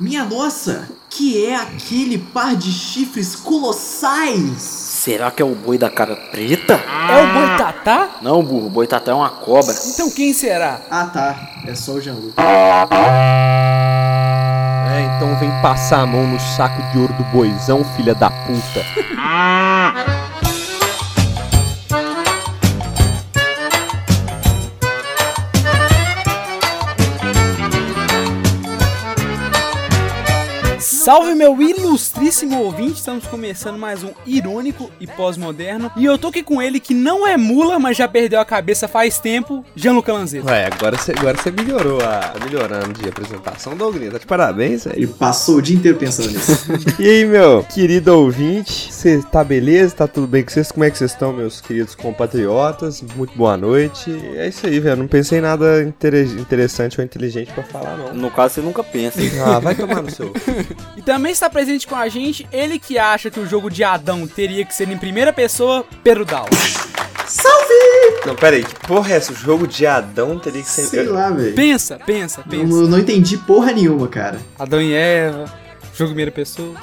Minha nossa, que é aquele par de chifres colossais? Será que é o boi da cara preta? É o Boitatá? Não, burro, o boitatá é uma cobra. Então quem será? Ah tá, é só o Jean-Luc. É, então vem passar a mão no saco de ouro do boizão, filha da puta. Salve meu ilustríssimo ouvinte, estamos começando mais um irônico e pós-moderno. E eu tô aqui com ele que não é mula, mas já perdeu a cabeça faz tempo, Gianluca Lanzetta. Ué, agora você agora você melhorou a. Tá melhorando de apresentação, Douglas. Tá de parabéns, velho. Ele passou o dia inteiro pensando nisso. E aí, meu querido ouvinte, você tá beleza? Tá tudo bem com vocês? Como é que vocês estão, meus queridos compatriotas? Muito boa noite. É isso aí, velho. Não pensei em nada inter- interessante ou inteligente pra falar, não. No caso, você nunca pensa. Ah, vai tomar no seu. E também está presente com a gente ele que acha que o jogo de Adão teria que ser em primeira pessoa, Perudal. Não, pera aí, que porra é essa? O jogo de Adão teria que ser. Sei lá, velho. Pensa, pensa, pensa. Não, não entendi porra nenhuma, cara. Adão e Eva, jogo em primeira pessoa.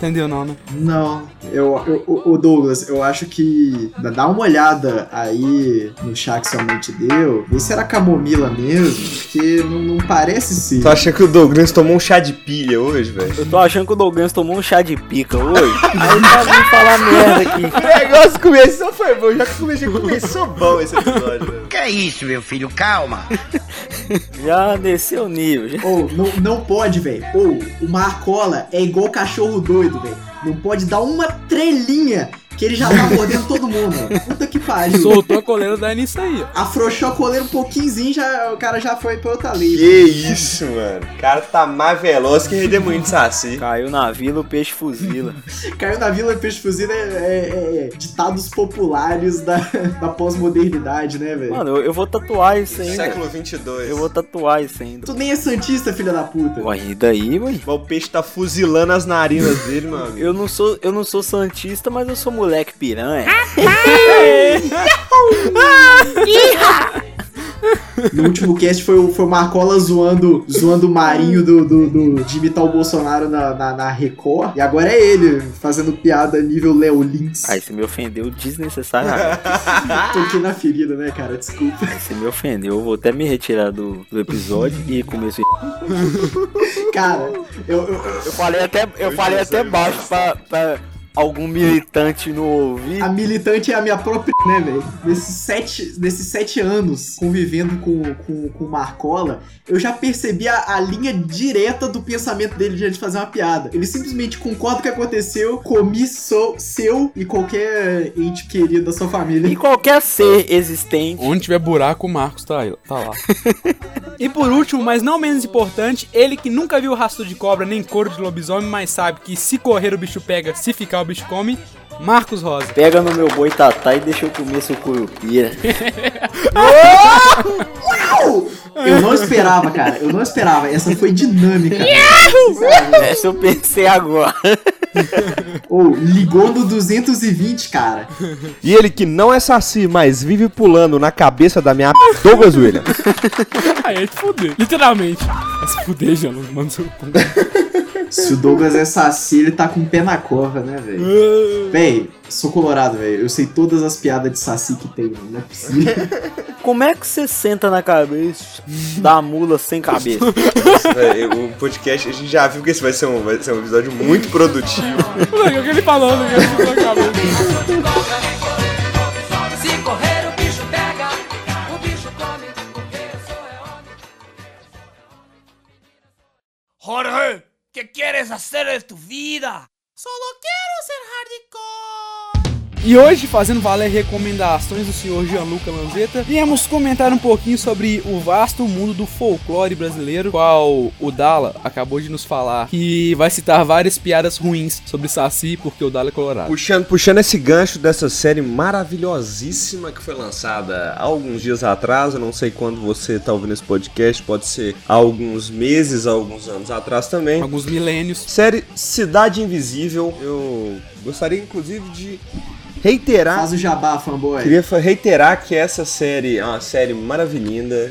Entendeu não, né? Não, eu, eu, o Douglas, eu acho que dá uma olhada aí no chá que sua mãe te deu, vê se era camomila mesmo, porque não, não parece ser. Tu acha que o Douglas tomou um chá de pilha hoje, velho? Eu tô achando que o Douglas tomou um chá de pica hoje. Aí tá vindo falar merda aqui. O negócio começou foi bom, já que começou, começou bom esse episódio, velho. Que é isso, meu filho? Calma. Já desceu o nível. já. Ou, não, não pode, velho. Ou, o Marcola é igual cachorro doido, velho. Não pode dar uma trelinha que ele já tá mordendo todo mundo. Puta que pariu. Soltou a coleira da nisso aí. Afrouxou a coleira um pouquinho, já, o cara já foi pra outra lei. Que isso, mano. O cara tá mais veloz que redemoinho de saci. Caiu na vila, o peixe fuzila. Caiu na Vila Peixe Fuzil é, é- é ditados populares da, da pós-modernidade, né, velho? Mano, eu, eu vou tatuar isso ainda. Século 22. Eu vou tatuar isso ainda. Tu nem é santista, filha da puta. Ué, e daí, ué? O peixe tá fuzilando as narinas dele, amigo. Eu não sou, eu não sou santista, mas eu sou moleque piranha. No último cast foi, o- foi o Marcola zoando, zoando o Marinho do, do, do- de imitar o Bolsonaro na, na, na Record. E agora é ele, fazendo piada nível Léo Lins. Aí você me ofendeu desnecessariamente. Toquei na ferida, né, cara? Desculpa. Aí você me ofendeu. Eu vou até me retirar do, do episódio e começo. Cara, eu, eu, eu- Eu falei até, eu falei até baixo pra, pra algum militante não ouvir. a militante é a minha própria, né, velho? Nesses sete, nesses sete anos convivendo com, com, com o Marcola, eu já percebi a, a linha direta do pensamento dele de fazer uma piada. Ele simplesmente concorda com o que aconteceu, comi sou, seu e qualquer ente querido da sua E família. qualquer ser existente. Onde tiver buraco, o Marcos tá, aí, tá lá. e por último, mas não menos importante, ele que nunca viu rastro de cobra nem couro de lobisomem, mas sabe que se correr o bicho pega, se ficar o bicho come, Marcos Rosa. Pega no meu boi tatá e deixa eu comer seu curupira. Eu não esperava, cara. Eu não esperava. Essa foi dinâmica. Essa eu pensei agora. Ou ligou no 220, cara. E ele que não é saci, mas vive pulando na cabeça da minha Douglas William. Aí é de fuder, literalmente. É se fuder, Jano, mano. Se o Douglas é saci, ele tá com o pé na cova, né, velho? Véi, sou colorado, velho. Eu sei todas as piadas de saci que tem, mano. Não é possível. Como é que você senta na cabeça da mula sem cabeça? o podcast, a gente já viu que esse vai ser um, vai ser um episódio muito produtivo. É o que ele falando, né? Na cabeça. Se correr o bicho pega, o bicho come, porque eu sou é homem. Jorge, ¿qué quieres hacer de tu vida? Solo quero ser hardcore. E hoje, fazendo valer recomendações do senhor Gianluca Lanzetta, viemos comentar um pouquinho sobre o vasto mundo do folclore brasileiro, qual o Dala acabou de nos falar, que vai citar várias piadas ruins sobre Saci, porque o Dala é colorado. Puxando, puxando esse gancho dessa série maravilhosíssima que foi lançada há alguns dias atrás, eu não sei quando você tá ouvindo esse podcast, pode ser há alguns meses, há alguns anos atrás também. Alguns milênios. Série Cidade Invisível, eu gostaria inclusive de reiterar Faz o jabá, fanboy. Queria reiterar que essa série é uma série maravilhosa.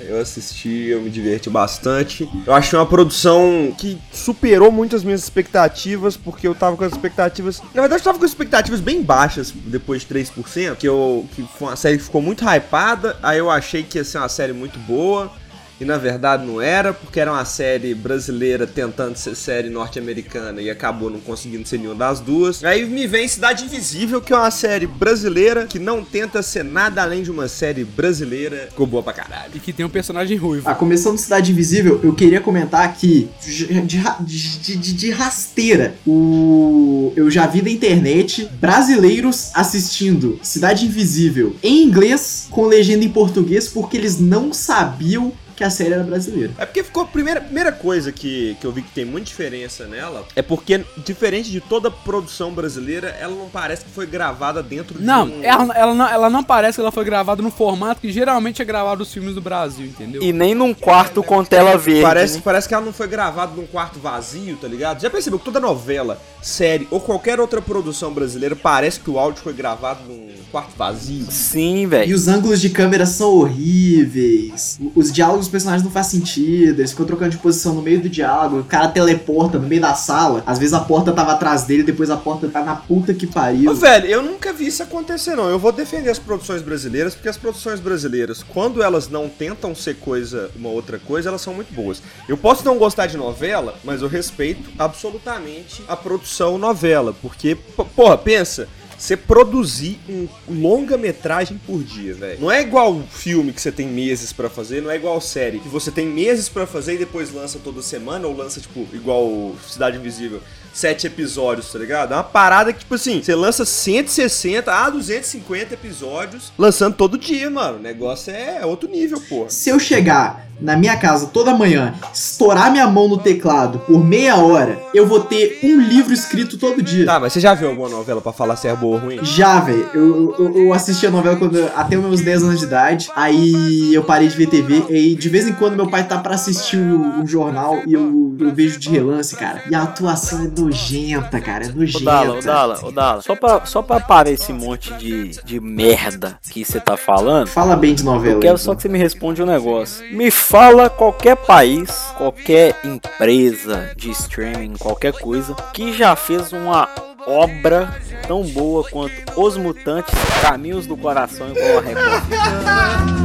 Eu assisti, eu me diverti bastante. Eu achei uma produção que superou muito as minhas expectativas, porque eu tava com as expectativas. Na verdade, eu tava com as expectativas bem baixas depois de 3%, que, eu, que foi uma série que ficou muito hypada. Aí eu achei que ia ser uma série muito boa. E na verdade não era, porque era uma série brasileira tentando ser série norte-americana e acabou não conseguindo ser nenhuma das duas. Aí me vem Cidade Invisível, que é uma série brasileira que não tenta ser nada além de uma série brasileira. Ficou boa pra caralho. E que tem um personagem ruivo. Ah, começando Cidade Invisível, eu queria comentar aqui, de, de- de- de rasteira, o... eu já vi na internet brasileiros assistindo Cidade Invisível em inglês com legenda em português porque eles não sabiam que a série era brasileira. É porque ficou a primeira, primeira coisa que, que eu vi que tem muita diferença nela é porque, diferente de toda produção brasileira, ela não parece que foi gravada dentro Não, de um. ela, ela não, ela não parece que ela foi gravada no formato que geralmente é gravado os filmes do Brasil, entendeu? E nem num quarto com tela verde. Parece, né? parece que ela não foi gravada num quarto vazio, tá ligado? Já percebeu que toda novela, série ou qualquer outra produção brasileira parece que o áudio foi gravado num quarto vazio? Sim, E velho. os ângulos de câmera são horríveis. Os diálogos personagens não faz sentido. Eles ficam trocando de posição no meio do diálogo. O cara teleporta no meio da sala. Às vezes a porta tava atrás dele, depois a porta tá na puta que pariu. Ô, velho, eu nunca vi isso acontecer, não. Eu vou defender as produções brasileiras, porque as produções brasileiras, quando elas não tentam ser coisa, uma outra coisa, elas são muito boas. Eu posso não gostar de novela, mas eu respeito absolutamente a produção novela, porque, porra, pensa. Você produzir um longa-metragem por dia, velho. Não é igual filme que você tem meses pra fazer, não é igual série que você tem meses pra fazer e depois lança toda semana ou lança, tipo, igual Cidade Invisível sete episódios, tá ligado? É uma parada que, tipo assim, você lança 160 a 250 episódios lançando todo dia, mano. O negócio é outro nível, porra. Se eu chegar na minha casa toda manhã, estourar minha mão no teclado por meia hora, eu vou ter um livro escrito todo dia. Tá, mas você já viu alguma novela pra falar se é boa ou ruim? Já, velho. Eu, eu, eu assisti a novela quando, até os meus 10 anos de idade. Aí eu parei de ver TV. E de vez em quando meu pai tá pra assistir um, um jornal e eu, eu vejo de relance, cara. E a atuação é nojenta, cara. É Ô nojenta. Dala, ô Dala, ô Dala. Só pra, só pra parar esse monte de, de merda que você tá falando, Fala bem de novela. eu quero então. só que você me responda um negócio. Me fala qualquer país, qualquer empresa de streaming, qualquer coisa, que já fez uma obra tão boa quanto Os Mutantes, Caminhos do Coração igual a Record.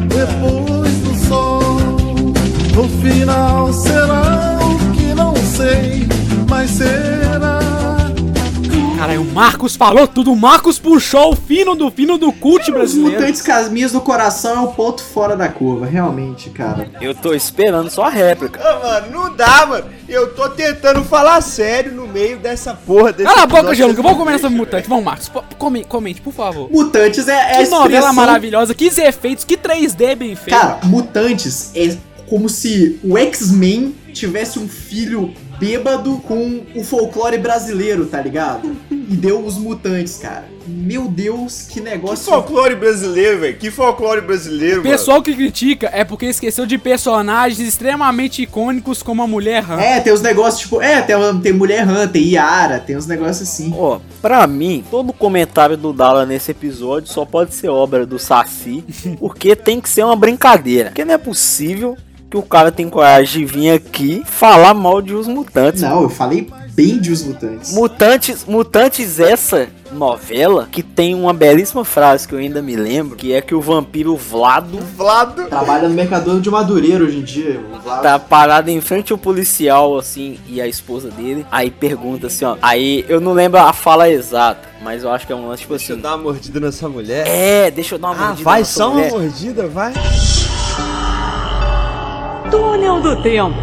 Depois do sol, no final será o que não sei, mas será. Caralho, o Marcos falou tudo. O Marcos puxou o fino do fino do cult Os brasileiro. Mutantes Casminhas do Coração é o ponto fora da curva, realmente, cara. Eu tô esperando só a réplica. Ah, mano, não dá, mano. Eu tô tentando falar sério no meio dessa porra desse Cala a boca, vocês Vamos não começar sobre deixam, Mutante. Vamos, Marcos. Comente, comente, por favor. Mutantes é, é Que novela expressão- maravilhosa, que efeitos, que 3D bem feito. Cara, Mutantes é como se o X-Men tivesse um filho bêbado com o folclore brasileiro, tá ligado? E deu os mutantes, cara. Meu Deus, que Que negócio. folclore brasileiro, velho. Que folclore brasileiro, O pessoal que critica é porque esqueceu de personagens extremamente icônicos como a Mulher Rã. É, tem os negócios tipo. É, tem, tem Mulher Hunter, tem Yara, tem uns negócios assim. Ó, pra mim, todo comentário do Dala nesse episódio só pode ser obra do Saci, porque tem que ser uma brincadeira. Porque não é possível que o cara tem coragem de vir aqui falar mal de Os Mutantes. Não, eu falei bem de os mutantes. Mutantes, Mutantes essa novela que tem uma belíssima frase que eu ainda me lembro, que é que o vampiro Vlado Vlado. Trabalha no Mercador de Madureira hoje em dia. o Vlado. tá parado em frente ao policial assim e a esposa dele, aí pergunta assim, ó, aí eu não lembro a fala exata, mas eu acho que é um lance tipo Deixa eu assim, dar uma mordida nessa mulher. é, deixa eu dar uma Ah, mordida vai nessa só uma mulher. mordida, vai. Túnel do tempo.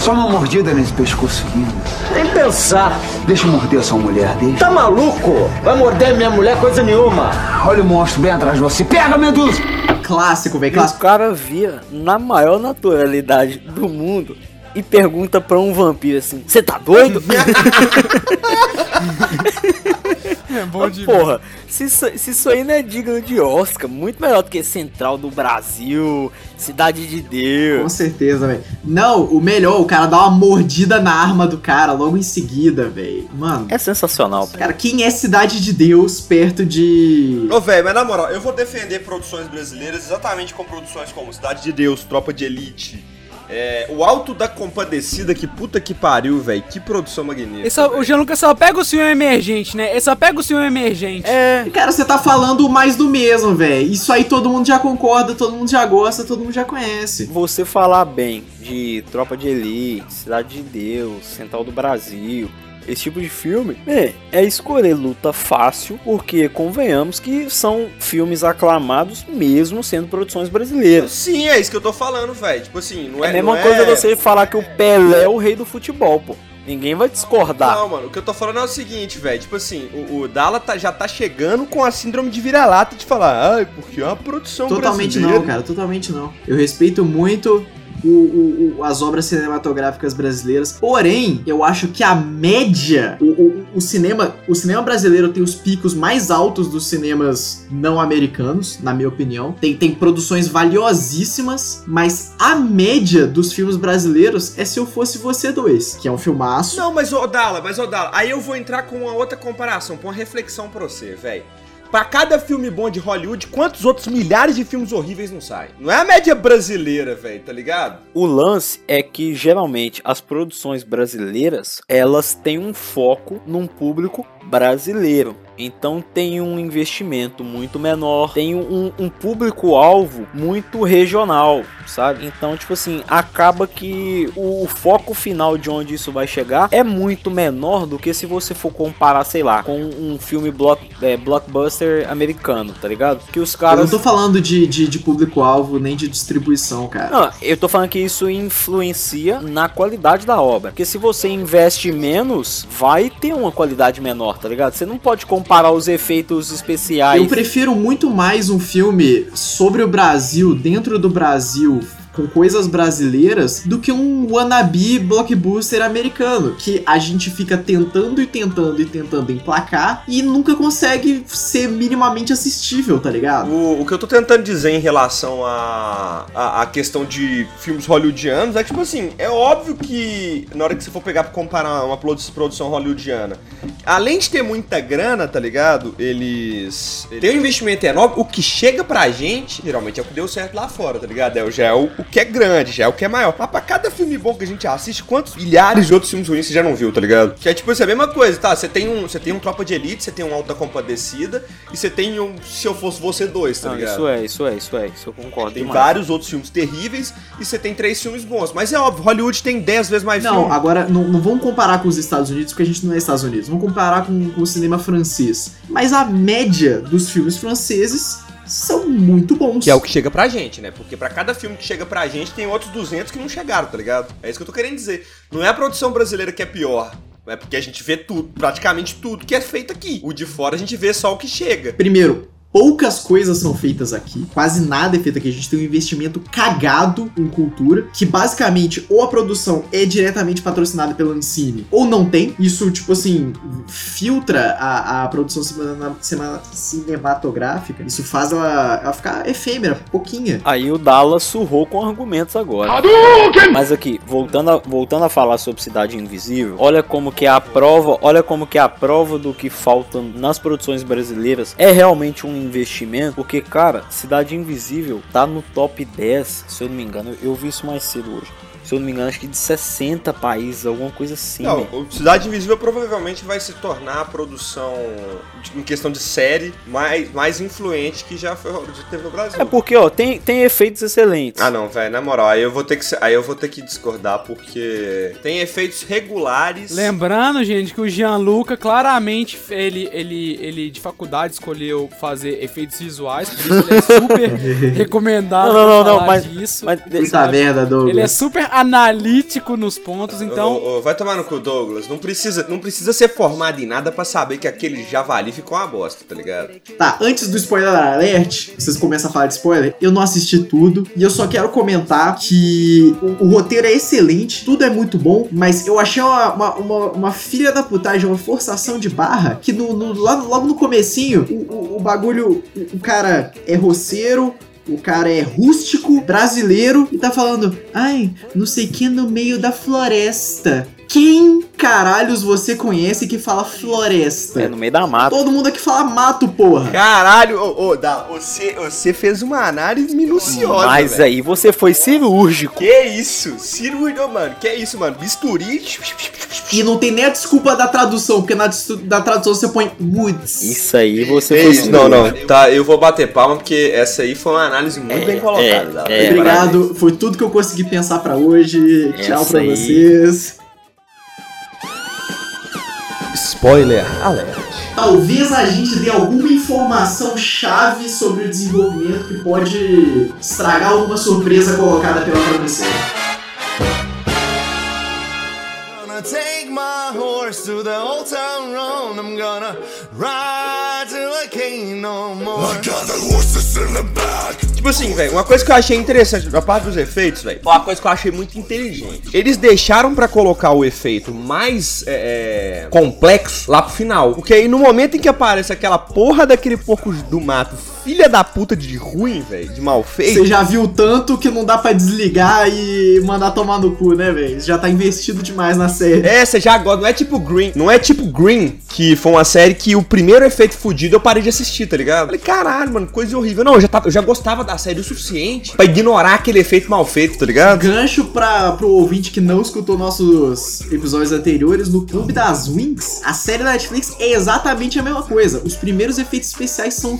Só uma mordida nesse pescocinho. Nem pensar. Deixa eu morder sua mulher, deixa. Tá maluco? Vai morder minha mulher coisa nenhuma. Olha o monstro bem atrás de você. Pega, Medusa! Clássico, velho, E o clássico. cara via na maior naturalidade do mundo e pergunta pra um vampiro assim: Você tá doido? É bom Porra, se isso, se isso aí não é digno de Oscar, muito melhor do que Central do Brasil, Cidade de Com Deus. certeza, velho. Não, o melhor, o cara dá uma mordida na arma do cara logo em seguida, velho. Mano, É sensacional. cara, quem é Cidade de Deus perto de. Ô, velho, mas na moral, eu vou defender produções brasileiras exatamente com produções como Cidade de Deus, Tropa de Elite. É, o Alto da Compadecida, que puta que pariu, velho. Que produção magnífica. Só- o velho. Gianluca só pega o senhor emergente, né? Ele só pega o senhor emergente. É, Cara, você tá falando mais do mesmo, velho. Isso aí todo mundo já concorda, todo mundo já gosta, todo mundo já conhece. você falar bem de Tropa de Elite, Cidade de Deus, Central do Brasil, esse tipo de filme, é, é escolher luta fácil, porque convenhamos que são filmes aclamados mesmo sendo produções brasileiras. Sim, é isso que eu tô falando, velho. Tipo assim, não É é. a mesma coisa é... você falar que o Pelé é o rei do futebol, pô. Ninguém vai discordar. Não, mano, o que eu tô falando é o seguinte, velho. Tipo assim, o, o Dala tá- já tá chegando com a síndrome de vira-lata de falar, ai, porque é uma produção Totalmente brasileira. não, cara, totalmente não. Eu respeito muito o- o- as obras cinematográficas brasileiras, porém, eu acho que a média, o, o- cinema, o cinema brasileiro tem os picos mais altos dos cinemas não americanos, na minha opinião. Tem, tem produções valiosíssimas, mas a média dos filmes brasileiros é Se Eu Fosse Você Dois, que é um filmaço. Não, mas ô Dala, mas ô Dala, aí eu vou entrar com uma outra comparação, com uma reflexão pra você, velho. Pra cada filme bom de Hollywood, quantos outros milhares de filmes horríveis não saem? Não é a média brasileira, velho, tá ligado? O lance é que geralmente as produções brasileiras elas têm um foco num público brasileiro. Então tem um investimento muito menor, tem um, um público-alvo muito regional, sabe? Então, tipo assim, acaba que o, o foco final de onde isso vai chegar é muito menor do que se você for comparar, sei lá, com um filme block, é, blockbuster americano, tá ligado? Que os Eu caras. não tô falando de, de, de público-alvo nem de distribuição, cara. Não, eu tô falando que isso influencia na qualidade da obra. Porque se você investe menos, vai ter uma qualidade menor, tá ligado? Você não pode comparar os efeitos especiais. Eu prefiro muito mais um filme sobre o Brasil, dentro do Brasil, com coisas brasileiras, do que um wannabe blockbuster americano, que a gente fica tentando e tentando e tentando emplacar e nunca consegue ser minimamente assistível, tá ligado? O, o que eu tô tentando dizer em relação à a, a, questão de filmes hollywoodianos é que, tipo assim, é óbvio que na hora que você for pegar pra comparar uma produ- produção hollywoodiana, além de ter muita grana, tá ligado? Eles têm um investimento enorme. O que chega pra gente, geralmente é o que deu certo lá fora, tá ligado? É, o- já é o, o que é grande, já é o que é maior. Mas pra cada filme bom que a gente assiste, quantos milhares de outros filmes ruins você já não viu, tá ligado? Que é tipo assim, a mesma coisa, tá? Você tem um, você tem um Tropa de Elite, você tem um Alta Compadecida e você tem um Se Eu Fosse Você dois, tá Não, ligado? isso é, isso é, isso é, isso eu concordo Tem demais. vários outros filmes terríveis e você tem três filmes bons. Mas é óbvio, Hollywood tem 10 vezes mais Não, filme. agora não, não vamos comparar com os Estados Unidos, porque a gente não é Estados Unidos. Vamos comparar com, com o cinema francês. Mas a média dos filmes franceses são muito bons. Que é o que chega pra gente, né? Porque pra cada filme que chega pra gente, tem outros 200 que não chegaram, tá ligado? É isso que eu tô querendo dizer. Não é a produção brasileira que é pior. É porque a gente vê tudo, praticamente tudo que é feito aqui. O de fora a gente vê só o que chega. Primeiro, poucas coisas são feitas aqui, quase nada é feito aqui. A gente tem um investimento cagado em cultura, que basicamente ou a produção é diretamente patrocinada pela Ancine, ou não tem. Isso, tipo assim, filtra a, a produção cinema- cinema- cinematográfica. Isso faz ela, ela ficar efêmera, pouquinha. Aí o Dallas surrou com argumentos agora. Mas aqui, voltando a, voltando a falar sobre Cidade Invisível, olha como que é a prova, olha como que é a prova do que falta nas produções brasileiras é realmente um investimento, porque cara, Cidade Invisível tá no top 10, se eu não me engano, eu vi isso mais cedo hoje. Se eu não me engano, acho que de 60 países, alguma coisa assim. Não, né? Cidade Invisível provavelmente vai se tornar a produção, de- em questão de série, mais, mais influente que já, foi, já teve no Brasil. É porque, ó, tem, tem efeitos excelentes. Ah não, velho, na moral, aí eu vou ter que aí eu vou ter que discordar porque tem efeitos regulares. Lembrando, gente, que o Gianluca claramente ele, ele, ele de faculdade escolheu fazer efeitos visuais, por isso ele é super recomendado Não, não, não, não, mas- disso. Mas, Puta merda, Douglas. Ele é super analítico nos pontos, então. Ô, ô, vai tomar no cu, Douglas. Não precisa, não precisa ser formado em nada pra saber que aquele javali ficou uma bosta, tá ligado? Tá, antes do spoiler alert, vocês começam a falar de spoiler, eu não assisti tudo e eu só quero comentar que o, o roteiro é excelente, tudo é muito bom, mas eu achei uma, uma, uma- uma filha da putagem, uma forçação de barra, que no, no- lá- logo no comecinho, o, o- o bagulho, o, o cara é roceiro, o cara é rústico, brasileiro, e tá falando, ai, não sei que no meio da floresta. Quem caralhos você conhece que fala floresta? É no meio da mata. Todo mundo aqui fala mato, porra. Caralho, ô, ô, Dá, você, você fez uma análise minuciosa. Mas velho. aí você foi cirúrgico. Que isso? Cirúrgico, mano. Que isso, mano? Bisturi. E não tem nem a desculpa da tradução, porque na da tradução você põe woods. Isso aí você foi isso? Não, não. Tá, eu vou bater palma porque essa aí foi uma análise muito bem colocada. Dá. é, Obrigado, foi tudo que eu consegui pensar pra hoje. Tchau Essa pra aí. vocês. Spoiler alert. Talvez a gente dê alguma informação chave sobre o desenvolvimento que pode estragar alguma surpresa colocada pela produção. Gonna take my horse to the old town road. I'm gonna ride till I can't no more. Tipo assim, velho, uma coisa que eu achei interessante da parte dos efeitos, velho, uma coisa que eu achei muito inteligente. Eles deixaram pra colocar o efeito mais é, é, complexo lá pro final. Porque aí no momento em que aparece aquela porra daquele porco do mato, filha da puta de ruim, velho, de mal feito. Você já viu tanto que não dá pra desligar e mandar tomar no cu, né, velho? Já tá investido demais na série. É, você já gosta, não é tipo Green. Não é tipo Green, que foi uma série que o primeiro efeito fudido eu parei de assistir, tá ligado? Falei, caralho, mano, coisa horrível. Não, eu já, tava, eu já gostava da série o suficiente pra ignorar aquele efeito mal feito, tá ligado? Gancho pra, pro ouvinte que não escutou nossos episódios anteriores, no Clube das Wings, a série da Netflix é exatamente a mesma coisa. Os primeiros efeitos especiais são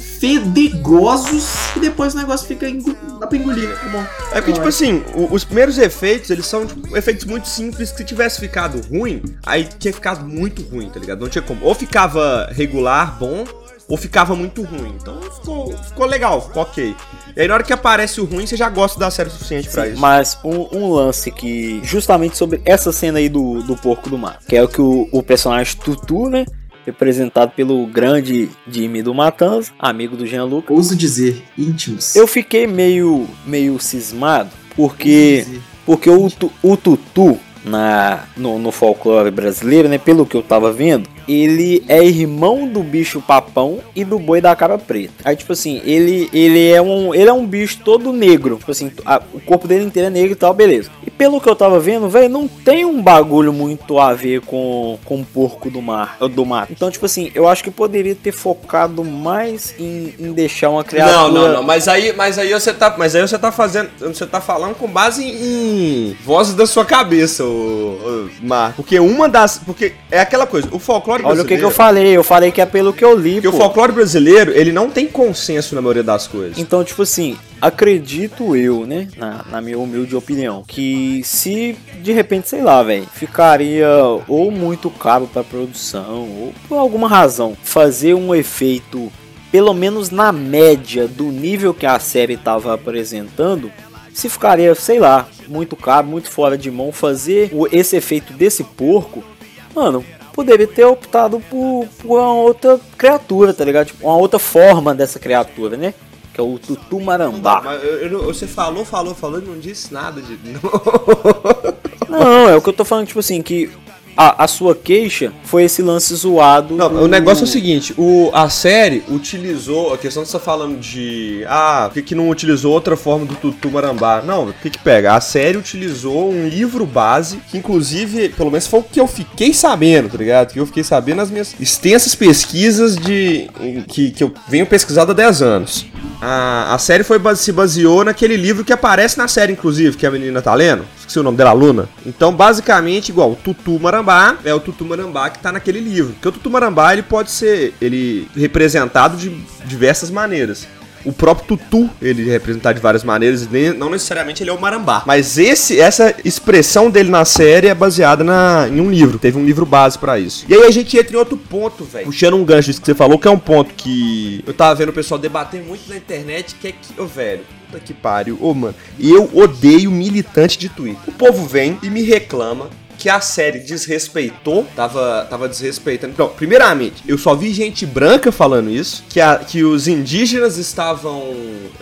fedegosos e depois o negócio fica engo... dá pra engolir, né? Tá. É porque, tipo assim, o- os primeiros efeitos, eles são tipo, efeitos muito simples que se tivesse ficado ruim, aí tinha ficado muito ruim, tá ligado? Não tinha como. Ou ficava regular, bom, ou ficava muito ruim. Então ficou, ficou legal, ficou ok. E aí na hora que aparece o ruim, você já gosta da série o suficiente pra isso. Mas um, um lance que, justamente sobre essa cena aí do, do porco do mar, que é o que o, o personagem Tutu, né? Representado pelo grande Jimmy do Matanza, amigo do Jean Luca. Ouso dizer, íntimos. Eu fiquei meio, meio cismado, porque, porque o, o Tutu, na, no, no folclore brasileiro, né? Pelo que eu tava vendo, ele é irmão do bicho papão e do boi da cara preta. Aí, tipo assim, ele, ele, é, um, ele é um bicho todo negro. Tipo assim, a- o corpo dele inteiro é negro e tal, beleza. E pelo que eu tava vendo, velho, não tem um bagulho muito a ver com, com o porco do mar, do mato. Então, tipo assim, eu acho que poderia ter focado mais em, em deixar uma criatura. Não, não, não, mas aí, mas aí você tá, mas aí você tá fazendo, você tá falando com base em vozes da sua cabeça, o, Marco. Porque uma das, porque é aquela coisa, o folclore Olha o que, que eu brasileiro- falei, eu falei que é pelo que eu li, Porque o folclore brasileiro, ele não tem consenso na maioria das coisas. Então, tipo assim, acredito eu, né, na, na minha humilde opinião, que se de repente, sei lá, velho, ficaria ou muito caro pra produção, ou por alguma razão, fazer um efeito, pelo menos na média do nível que a série tava apresentando, se ficaria, sei lá, muito caro, muito fora de mão fazer esse efeito desse porco, mano, poderia ter optado por, por uma outra criatura, tá ligado? Tipo, uma outra forma dessa criatura, né? Que é o Tutu Marambá. Mas eu- eu não- você falou, falou, falou e não disse nada de. Não, é o que eu tô falando, tipo assim, que a, a sua queixa foi esse lance zoado. Não, do- o negócio é o seguinte, o, a série utilizou, a questão que você tá falando de, ah, por que, que não utilizou outra forma do Tutu Marambá? Não, o que que pega? A série utilizou um livro base, que inclusive, pelo menos foi o que eu fiquei sabendo, tá ligado? Que eu fiquei sabendo nas minhas extensas pesquisas de que, que eu venho pesquisando há 10 anos. A, a série foi, se baseou naquele livro que aparece na série, inclusive, que a menina tá lendo. Esqueci o nome dela, Luna. Então, basicamente, igual o Tutu Marambá é o Tutu Marambá que tá naquele livro. Porque o Tutu Marambá, ele pode ser ele representado de diversas maneiras. O próprio Tutu, ele é representado de várias maneiras, não necessariamente ele é o Marambá. Mas esse, essa expressão dele na série é baseada na, em um livro. Teve um livro base pra isso. E aí a gente entra em outro ponto, velho. Puxando um gancho disso que você falou, que é um ponto que eu tava vendo o pessoal debater muito na internet, que é que, ô velho, Puta que pariu. Ô, mano, eu odeio militante de Twitter. O povo vem e me reclama que a série desrespeitou, tava, tava desrespeitando. Não, primeiramente, eu só vi gente branca falando isso, que, a, que os indígenas estavam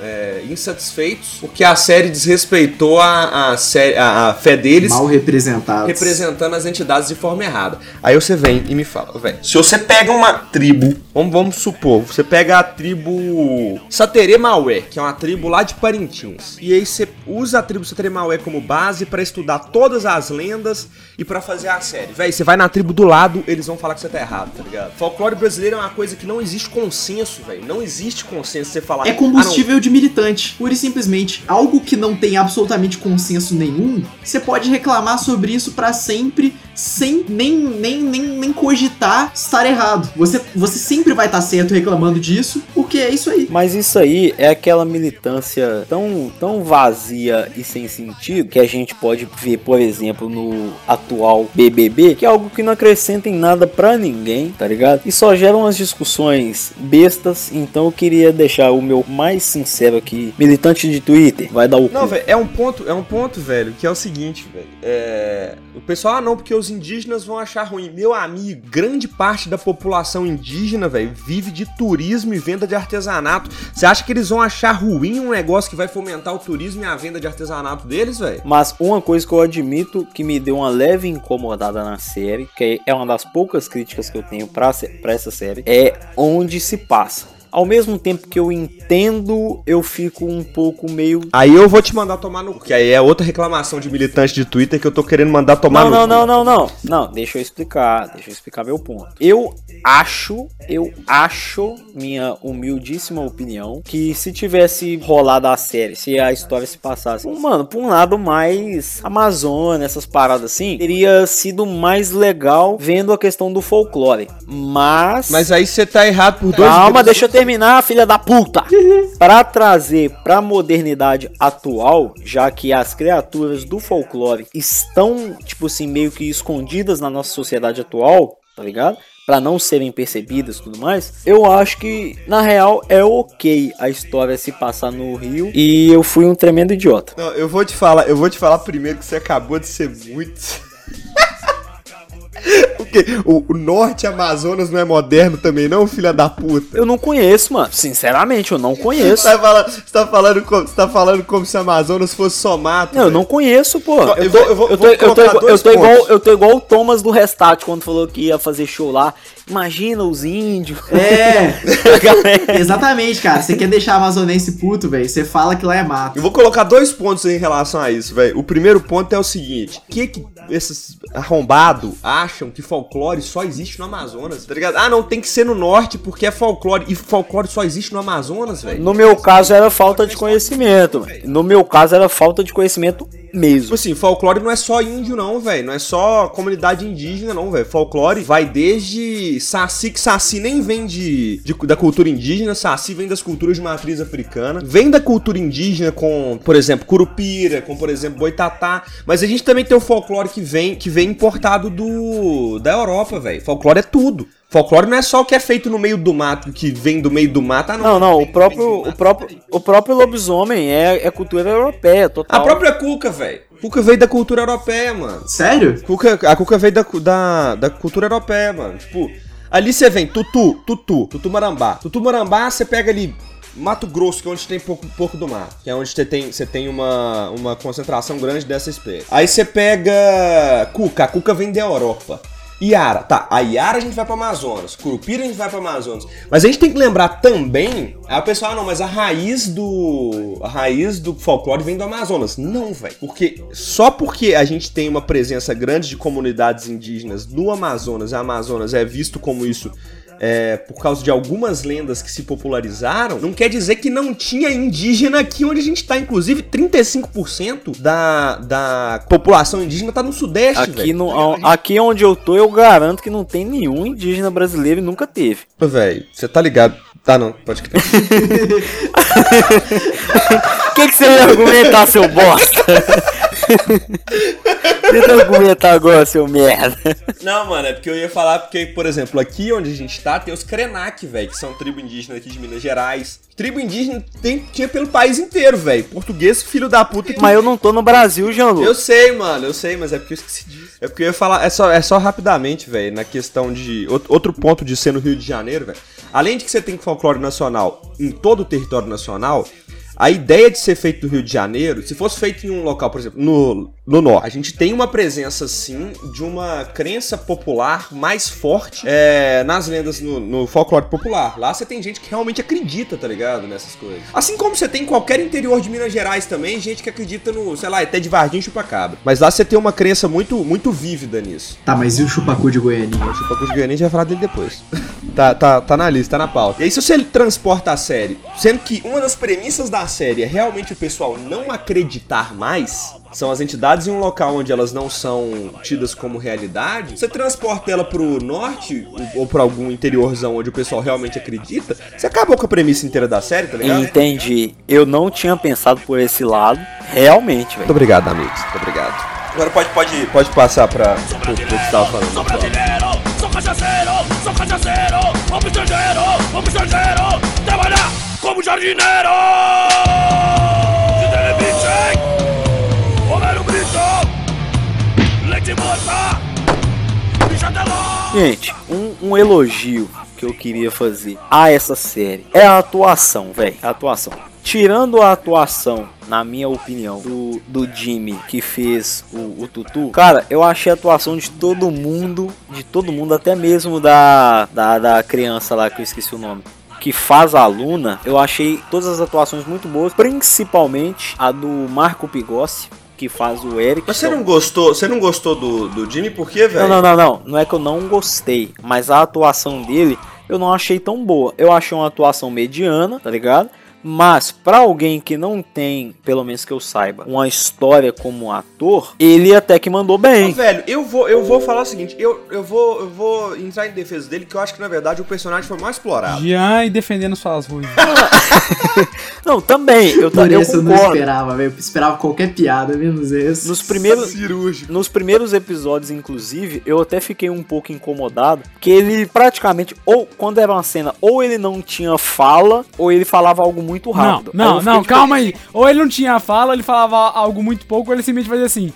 é, insatisfeitos porque a série desrespeitou a, a, sé- a, a fé deles Mal representados. representando as entidades de forma errada. Aí você vem e me fala, velho, se você pega uma tribo, vamos, vamos supor, você pega a tribo Saterê Maué, que é uma tribo lá de Parintins, e aí você usa a tribo Saterê Maué como base pra estudar todas as lendas e pra fazer a série. Velho, você vai na tribo do lado, eles vão falar que você tá errado, tá ligado? Folclore brasileiro é uma coisa que não existe consenso, velho. Não existe consenso você falar. É "Ah, combustível de militante, pura e simplesmente. Algo que não tem absolutamente consenso nenhum, você pode reclamar sobre isso pra sempre, sem nem, nem, nem, nem cogitar estar errado. Você, você sempre vai estar certo reclamando disso, porque é isso aí. Mas isso aí é aquela militância tão, tão vazia e sem sentido que a gente pode ver, por exemplo, no atual BBB, que é algo que não acrescenta em nada pra ninguém, tá ligado? E só gera umas discussões bestas. Então eu queria deixar o meu mais sincero aqui, militante de Twitter, vai dar o Não, velho, é um ponto, é um ponto, velho, que é o seguinte, velho. É... O pessoal, ah, não, porque os indígenas vão achar ruim. Meu amigo, grande parte da população indígena, velho, vive de turismo e venda de artesanato. Você acha que eles vão achar ruim um negócio que vai fomentar o turismo e a venda de artesanato deles, velho? Mas uma coisa que eu admito que me deu uma leve incomodada na série, que é uma das poucas críticas que eu tenho pra, pra essa série, é onde se passa. Ao mesmo tempo que eu entendo, eu fico um pouco meio. Aí eu vou te mandar tomar no cu. Que aí é outra reclamação de militante de Twitter que eu tô querendo mandar tomar Não, no não, cu. não, não, não. Não, deixa eu explicar. Deixa eu explicar meu ponto. Eu acho, eu acho, minha humildíssima opinião, que se tivesse rolado a série, se a história se passasse, mano, pra um lado mais Amazônia, essas paradas assim, teria sido mais legal vendo a questão do folclore. Mas. Mas aí você tá errado por dois Calma, deixa eu terminar, filha da puta. Pra trazer pra modernidade atual, já que as criaturas do folclore estão, tipo assim, meio que escondidas na nossa sociedade atual, tá ligado? Pra não serem percebidas e tudo mais, eu acho que na real é ok a história se passar no Rio e eu fui um tremendo idiota. Não, eu vou te falar, eu vou te falar primeiro que você acabou de ser muito. O quê? O, o norte Amazonas não é moderno também, não, filha da puta? Eu não conheço, mano. Sinceramente, eu não conheço. Você tá falando, você tá falando, como, você tá falando como se Amazonas fosse só mato. Não, eu não conheço, pô. Eu vou- eu vou- eu tô, vou eu tô colocar igual- eu tô igual, pontos. eu tô igual o Thomas do Restart quando falou que ia fazer show lá. Imagina os índios. É, exatamente, cara. Você quer deixar amazonense puto, velho? Você fala que lá é mato. Eu vou colocar dois pontos em relação a isso, velho. O primeiro ponto é o seguinte: o que que esses arrombados acham que folclore só existe no Amazonas? Tá ligado? Ah, não, tem que ser no norte porque é folclore. E folclore só existe no Amazonas, velho. No meu caso era falta de conhecimento. No meu caso era falta de conhecimento Tipo mesmo. assim, folclore não é só índio, não, velho. Não é só comunidade indígena, não, velho. Folclore vai desde Saci, que Saci nem vem de, de- da cultura indígena, Saci vem das culturas de matriz africana. Vem da cultura indígena com, por exemplo, Curupira, com, por exemplo, Boitatá. Mas a gente também tem o folclore que vem, que vem importado do da Europa, velho. Folclore é tudo. Folclore não é só o que é feito no meio do mato, que vem do meio do mato. Ah, Não, não, o próprio, o próprio, o próprio lobisomem é, é cultura europeia, total. A própria Cuca, velho. Cuca veio da cultura europeia, mano. Sério? Cuca, a Cuca veio da, da, da cultura europeia, mano. Tipo, ali você vem Tutu, Tutu, Tutu Marambá. Tutu Marambá, você pega ali Mato Grosso, que é onde tem pouco, pouco do mar. Que é onde você tem, você tem uma, uma concentração grande dessa espécie. Aí você pega Cuca, a Cuca vem da Europa. Iara, tá, a Iara a gente vai pro Amazonas, Curupira a gente vai pro Amazonas. Mas a gente tem que lembrar também, aí o pessoal, ah, não, mas a raiz do a raiz do folclore vem do Amazonas. Não, velho, porque só porque a gente tem uma presença grande de comunidades indígenas no Amazonas, e a Amazonas é visto como isso é, por causa de algumas lendas que se popularizaram, não quer dizer que não tinha indígena aqui onde a gente tá. Inclusive, 35% da, da população indígena tá no Sudeste, Aqui, velho. no, aqui onde eu tô, eu garanto que não tem nenhum indígena brasileiro e nunca teve. Velho, você tá ligado? Tá, não, pode crer. O que, que você ia argumentar, seu bosta? Tenta argumentar agora, seu merda. não, mano, é porque eu ia falar porque, por exemplo, aqui onde a gente tá, tem os Krenak, velho, que são tribo indígena aqui de Minas Gerais. Tribo indígena tem, tinha pelo país inteiro, velho. Português, filho da puta. que- Mas eu não tô no Brasil, Jean-Lu. Eu sei, mano, eu sei, mas é porque eu esqueci disso. É porque eu ia falar, é só, é só rapidamente, velho, na questão de. out- Outro ponto de ser no Rio de Janeiro, velho. Além de que você tem folclore nacional em todo o território nacional, a ideia de ser feito no Rio de Janeiro, se fosse feito em um local, por exemplo, no, no norte, a gente tem uma presença, sim, de uma crença popular mais forte é, nas lendas, no, no folclore popular. Lá você tem gente que realmente acredita, tá ligado? Nessas coisas. Assim como você tem em qualquer interior de Minas Gerais também, gente que acredita no, sei lá, até de Varginha e Chupacabra. Mas lá você tem uma crença muito, muito vívida nisso. Tá, mas e o chupacu de Goianinha? O Chupacu de Goiânia a gente vai falar dele depois. tá, tá, tá na lista, tá na pauta. E aí, se você transporta a série, sendo que uma das premissas da série é realmente o pessoal não acreditar mais, são as entidades em um local onde elas não são tidas como realidade, você transporta ela pro norte ou pra algum interiorzão onde o pessoal realmente acredita, você acabou com a premissa inteira da série, tá ligado? Entendi. Eu não tinha pensado por esse lado. Realmente, velho. Muito obrigado, amigos. Muito obrigado. Agora pode, pode, pode passar pra pro que você tava falando. Sou brasileiro, sou cachaceiro, sou cachaceiro, vamos estrangeiro, vamos estrangeiro, trabalhar como jardineiro. De televisão, Romero Brito, leite moça, bicha deló. Gente, um, um elogio que eu queria fazer a essa série é a atuação, velho. A atuação. Tirando a atuação, na minha opinião, do, do Jimmy que fez o, o Tutu, cara, eu achei a atuação de todo mundo, de todo mundo, até mesmo da, da, da criança lá que eu esqueci o nome. Que faz a Luna, eu achei todas as atuações muito boas, principalmente a do Marco Pigossi, que faz o Eric. Mas você não gostou, você não gostou do, do Jimmy por quê, velho? Não, não, não, não. Não é que eu não gostei, mas a atuação dele eu não achei tão boa. Eu achei uma atuação mediana, tá ligado? Mas pra alguém que não tem, pelo menos que eu saiba, uma história como ator, ele até que mandou bem. velho, eu vou, eu vou falar o seguinte, eu, eu, vou, eu vou entrar em defesa dele, que eu acho que na verdade o personagem foi mais explorado. Jean e defendendo suas ruins. Não, também, eu, Por eu isso eu não esperava, velho. Eu esperava qualquer piada, menos esse. Nos primeiros, Cirúrgico. nos primeiros episódios, inclusive, eu até fiquei um pouco incomodado, que ele praticamente, ou quando era uma cena, ou ele não tinha fala, ou ele falava algo muito Não, rápido. Não, fiquei, não, tipo, calma aí. Ou ele não tinha fala, ele falava algo muito pouco, ou ele simplesmente fazia assim.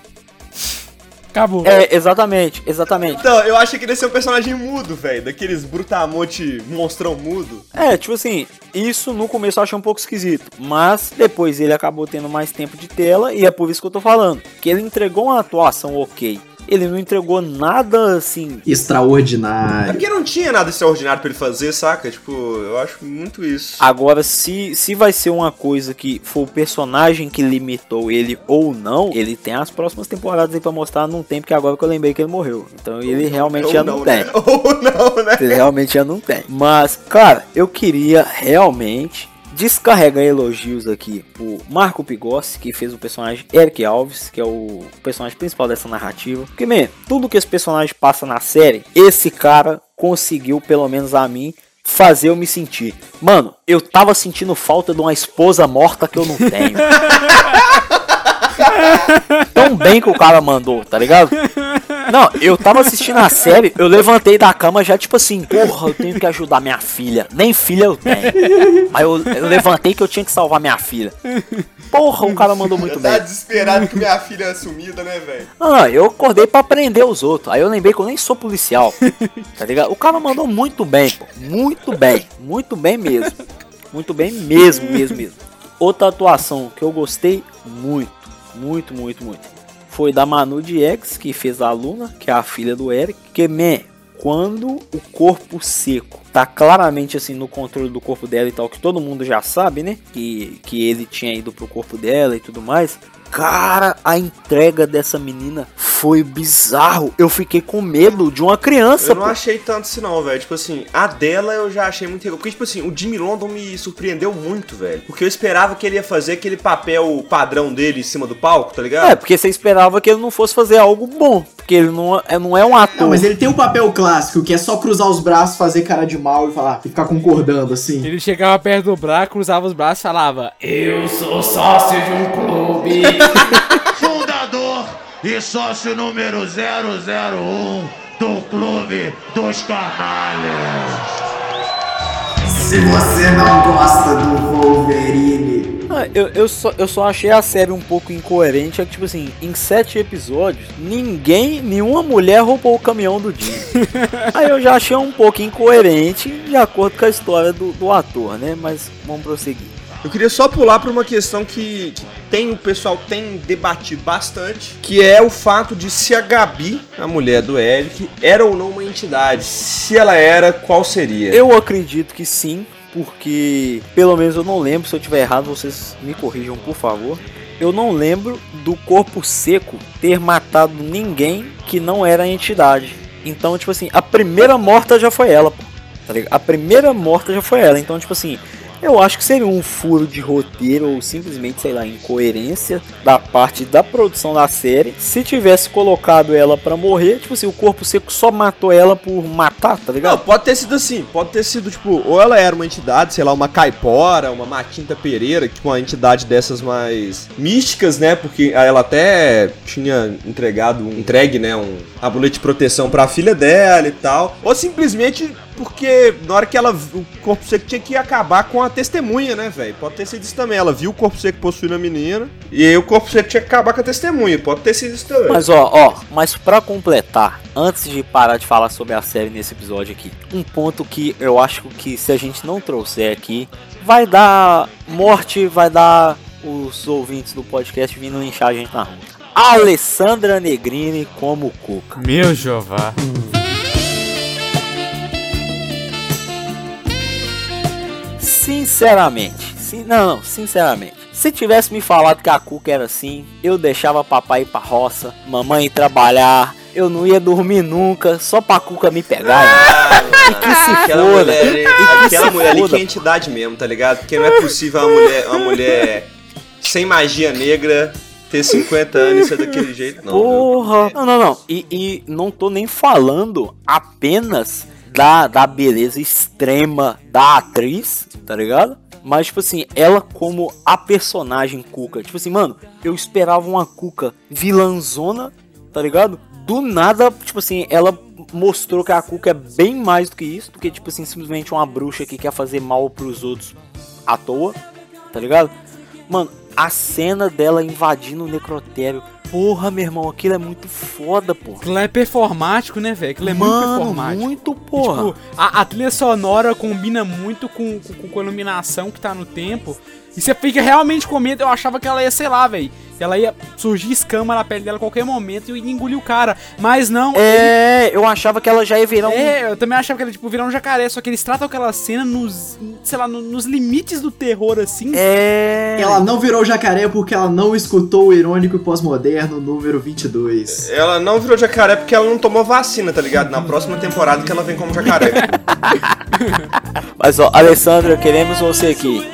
Acabou. É, exatamente, exatamente. Então, eu achei que ele ia ser um personagem mudo, velho, daqueles brutamonte monstrão mudo. É, tipo assim, isso no começo eu achei um pouco esquisito, mas depois ele acabou tendo mais tempo de tela e é por isso que eu tô falando, que ele entregou uma atuação ok. Ele não entregou nada assim. É Extraordinário. porque não tinha nada extraordinário pra ele fazer, saca? Tipo, eu acho muito isso. Agora, se, se vai ser uma coisa que foi o personagem que limitou ele ou não, ele tem as próximas temporadas aí pra mostrar num tempo que agora que eu lembrei que ele morreu. Então ele realmente Ou já não, tem. né? Ou não, né? Ele realmente já não tem. Mas, cara, eu queria realmente descarregar elogios aqui o Marco Pigossi, que fez o personagem Eric Alves, que é o personagem principal dessa narrativa. Porque, man, tudo que esse personagem passa na série, esse cara conseguiu, pelo menos a mim, fazer eu me sentir. Mano, eu tava sentindo falta de uma esposa morta que eu não tenho. Tão bem que o cara mandou, tá ligado? Não, eu tava assistindo a série, eu levantei da cama já tipo assim, porra, eu tenho que ajudar minha filha. Nem filha eu tenho. Mas eu, eu levantei que eu tinha que salvar minha filha. Porra, o cara mandou muito Eu bem. tá desesperado que minha filha é sumida, né, velho? Não, não, eu acordei pra prender os outros. Aí eu lembrei que eu nem sou policial. Tá ligado? O cara mandou muito bem, pô. Muito bem. Muito bem mesmo. Muito bem mesmo, mesmo, mesmo. Outra atuação que eu gostei muito, muito, muito, muito. Foi da Manu Diegues, que fez a Luna, que é a filha do Eric. Que, man, quando o corpo seco tá claramente assim no controle do corpo dela e tal, que todo mundo já sabe, né? Que, que ele tinha ido pro corpo dela e tudo mais. Cara, a entrega dessa menina foi bizarro. Eu fiquei com medo de uma criança, Eu não pô. achei tanto assim não, velho. Tipo assim, a dela eu já achei muito legal. Porque, tipo assim, o Jimmy London me surpreendeu muito, velho. Porque eu esperava que ele ia fazer aquele papel padrão dele em cima do palco, tá ligado? É, porque você esperava que ele não fosse fazer algo bom. Porque ele não é, não é um ator. Não, mas ele tem um papel clássico, que é só cruzar os braços, fazer cara de mal e falar, e ficar concordando, assim. Ele chegava perto do braço, cruzava os braços e falava: Eu sou sócio de um clube. Fundador e sócio número 001 do Clube dos Canalhas. Se você não gosta do Wolverine, Ah, eu, eu, só, eu só achei a série um pouco incoerente. É que, tipo assim, em sete episódios, ninguém, nenhuma mulher roubou o caminhão do Jim. Aí eu já achei um pouco incoerente de acordo com a história do, do ator, né? Mas vamos prosseguir. Eu queria só pular para uma questão que, tem o pessoal tem debatido bastante, que é o fato de se a Gabi, a mulher do Eric, era ou não uma entidade. Se ela era, qual seria? Eu acredito que sim, porque pelo menos eu não lembro, se eu tiver errado, vocês me corrijam, por favor. Eu não lembro do corpo seco ter matado ninguém que não era a entidade. Então, tipo assim, a primeira morta já foi ela, pô. Tá? A primeira morta já foi ela. Então, tipo assim, eu acho que seria um furo de roteiro ou simplesmente, sei lá, incoerência da parte da produção da série. Se tivesse colocado ela pra morrer, tipo assim, o corpo seco só matou ela por matar, tá Não, ligado? pode ter sido assim, pode ter sido tipo, ou ela era uma entidade, sei lá, uma caipora, uma Matinta Pereira, tipo uma entidade dessas mais místicas, né? Porque ela até tinha entregado, entregue, né, um amuleto de proteção pra filha dela e tal. Ou simplesmente porque na hora que ela o corpo seco tinha que acabar com a testemunha, né, velho? Pode ter sido isso também. Ela viu o corpo seco possuindo a menina e aí o corpo seco tinha que acabar com a testemunha. Pode ter sido isso também. Mas ó, ó, mas pra completar, antes de parar de falar sobre a série nesse episódio aqui, um ponto que eu acho que se a gente não trouxer aqui, vai dar morte, vai dar os ouvintes do podcast vindo linchar a gente na rua. Alessandra Negrini como Cuca. Meu Jeová. Sinceramente, sim, não, não, sinceramente. Se tivesse me falado que a Cuca era assim, eu deixava papai ir pra roça, mamãe ir trabalhar, eu não ia dormir nunca, só pra Cuca me pegar. e que se Aquela foda. mulher, ali- E que aquela se mulher ali foda. que é entidade mesmo, tá ligado? Porque não é possível uma mulher, uma mulher sem magia negra ter 50 anos e ser daquele jeito, não. viu? Porra! Não, não, não. E, e não tô nem falando apenas da, da beleza extrema da atriz, tá ligado? Mas, tipo assim, ela como a personagem Cuca. Tipo assim, mano, eu esperava uma Cuca vilãzona, tá ligado? Do nada, tipo assim, ela mostrou que a Cuca é bem mais do que isso. Do que, tipo assim, simplesmente uma bruxa que quer fazer mal pros outros à toa, tá ligado? Mano, a cena dela invadindo o necrotério. Porra, meu irmão, aquilo é muito foda, porra. Aquilo é performático, né, velho? Aquilo é muito Mano, performático. muito, porra. Tipo, a, a trilha sonora combina muito com, com, com a iluminação que tá no tempo. E você fica realmente com medo. Eu achava que ela ia, sei lá, velho. Ela ia surgir escama na pele dela a qualquer momento e engolir o cara. Mas não. é, eu achava que ela já ia virar um. É, eu também achava que ela, tipo, virar um jacaré, só que eles tratam aquela cena nos, sei lá, no- nos limites do terror, assim. É. ela não virou jacaré porque ela não escutou o irônico e pós-moderno número 22. Ela não virou jacaré porque ela não tomou vacina, tá ligado? Na próxima temporada que ela vem como jacaré. Mas ó, Alessandra, queremos você aqui.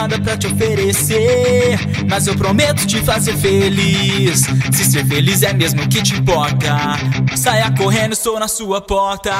Nada pra te oferecer, mas eu prometo te fazer feliz. Se ser feliz é mesmo que te importa, saia correndo, estou na sua porta.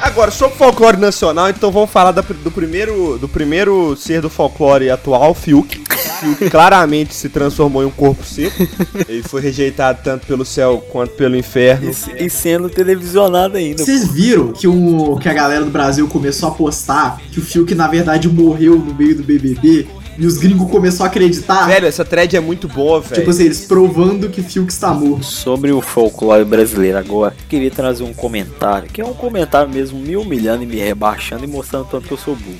Agora, sobre folclore nacional, então vamos falar do, primeiro, do primeiro ser do folclore atual, Fiuk. Fiuk claramente se transformou em um corpo seco. Ele foi rejeitado tanto pelo céu quanto pelo inferno. E, e sendo televisionado ainda. Vocês viram que, o, que a galera do Brasil começou a postar que o Fiuk na verdade morreu no meio do BBB e os gringos começaram a acreditar? Velho, essa thread é muito boa, velho. Tipo assim, eles provando que Fiuk está morto. Sobre o folclore brasileiro agora, queria trazer um comentário, que é um comentário mesmo me humilhando e me rebaixando e mostrando tanto que eu sou burro.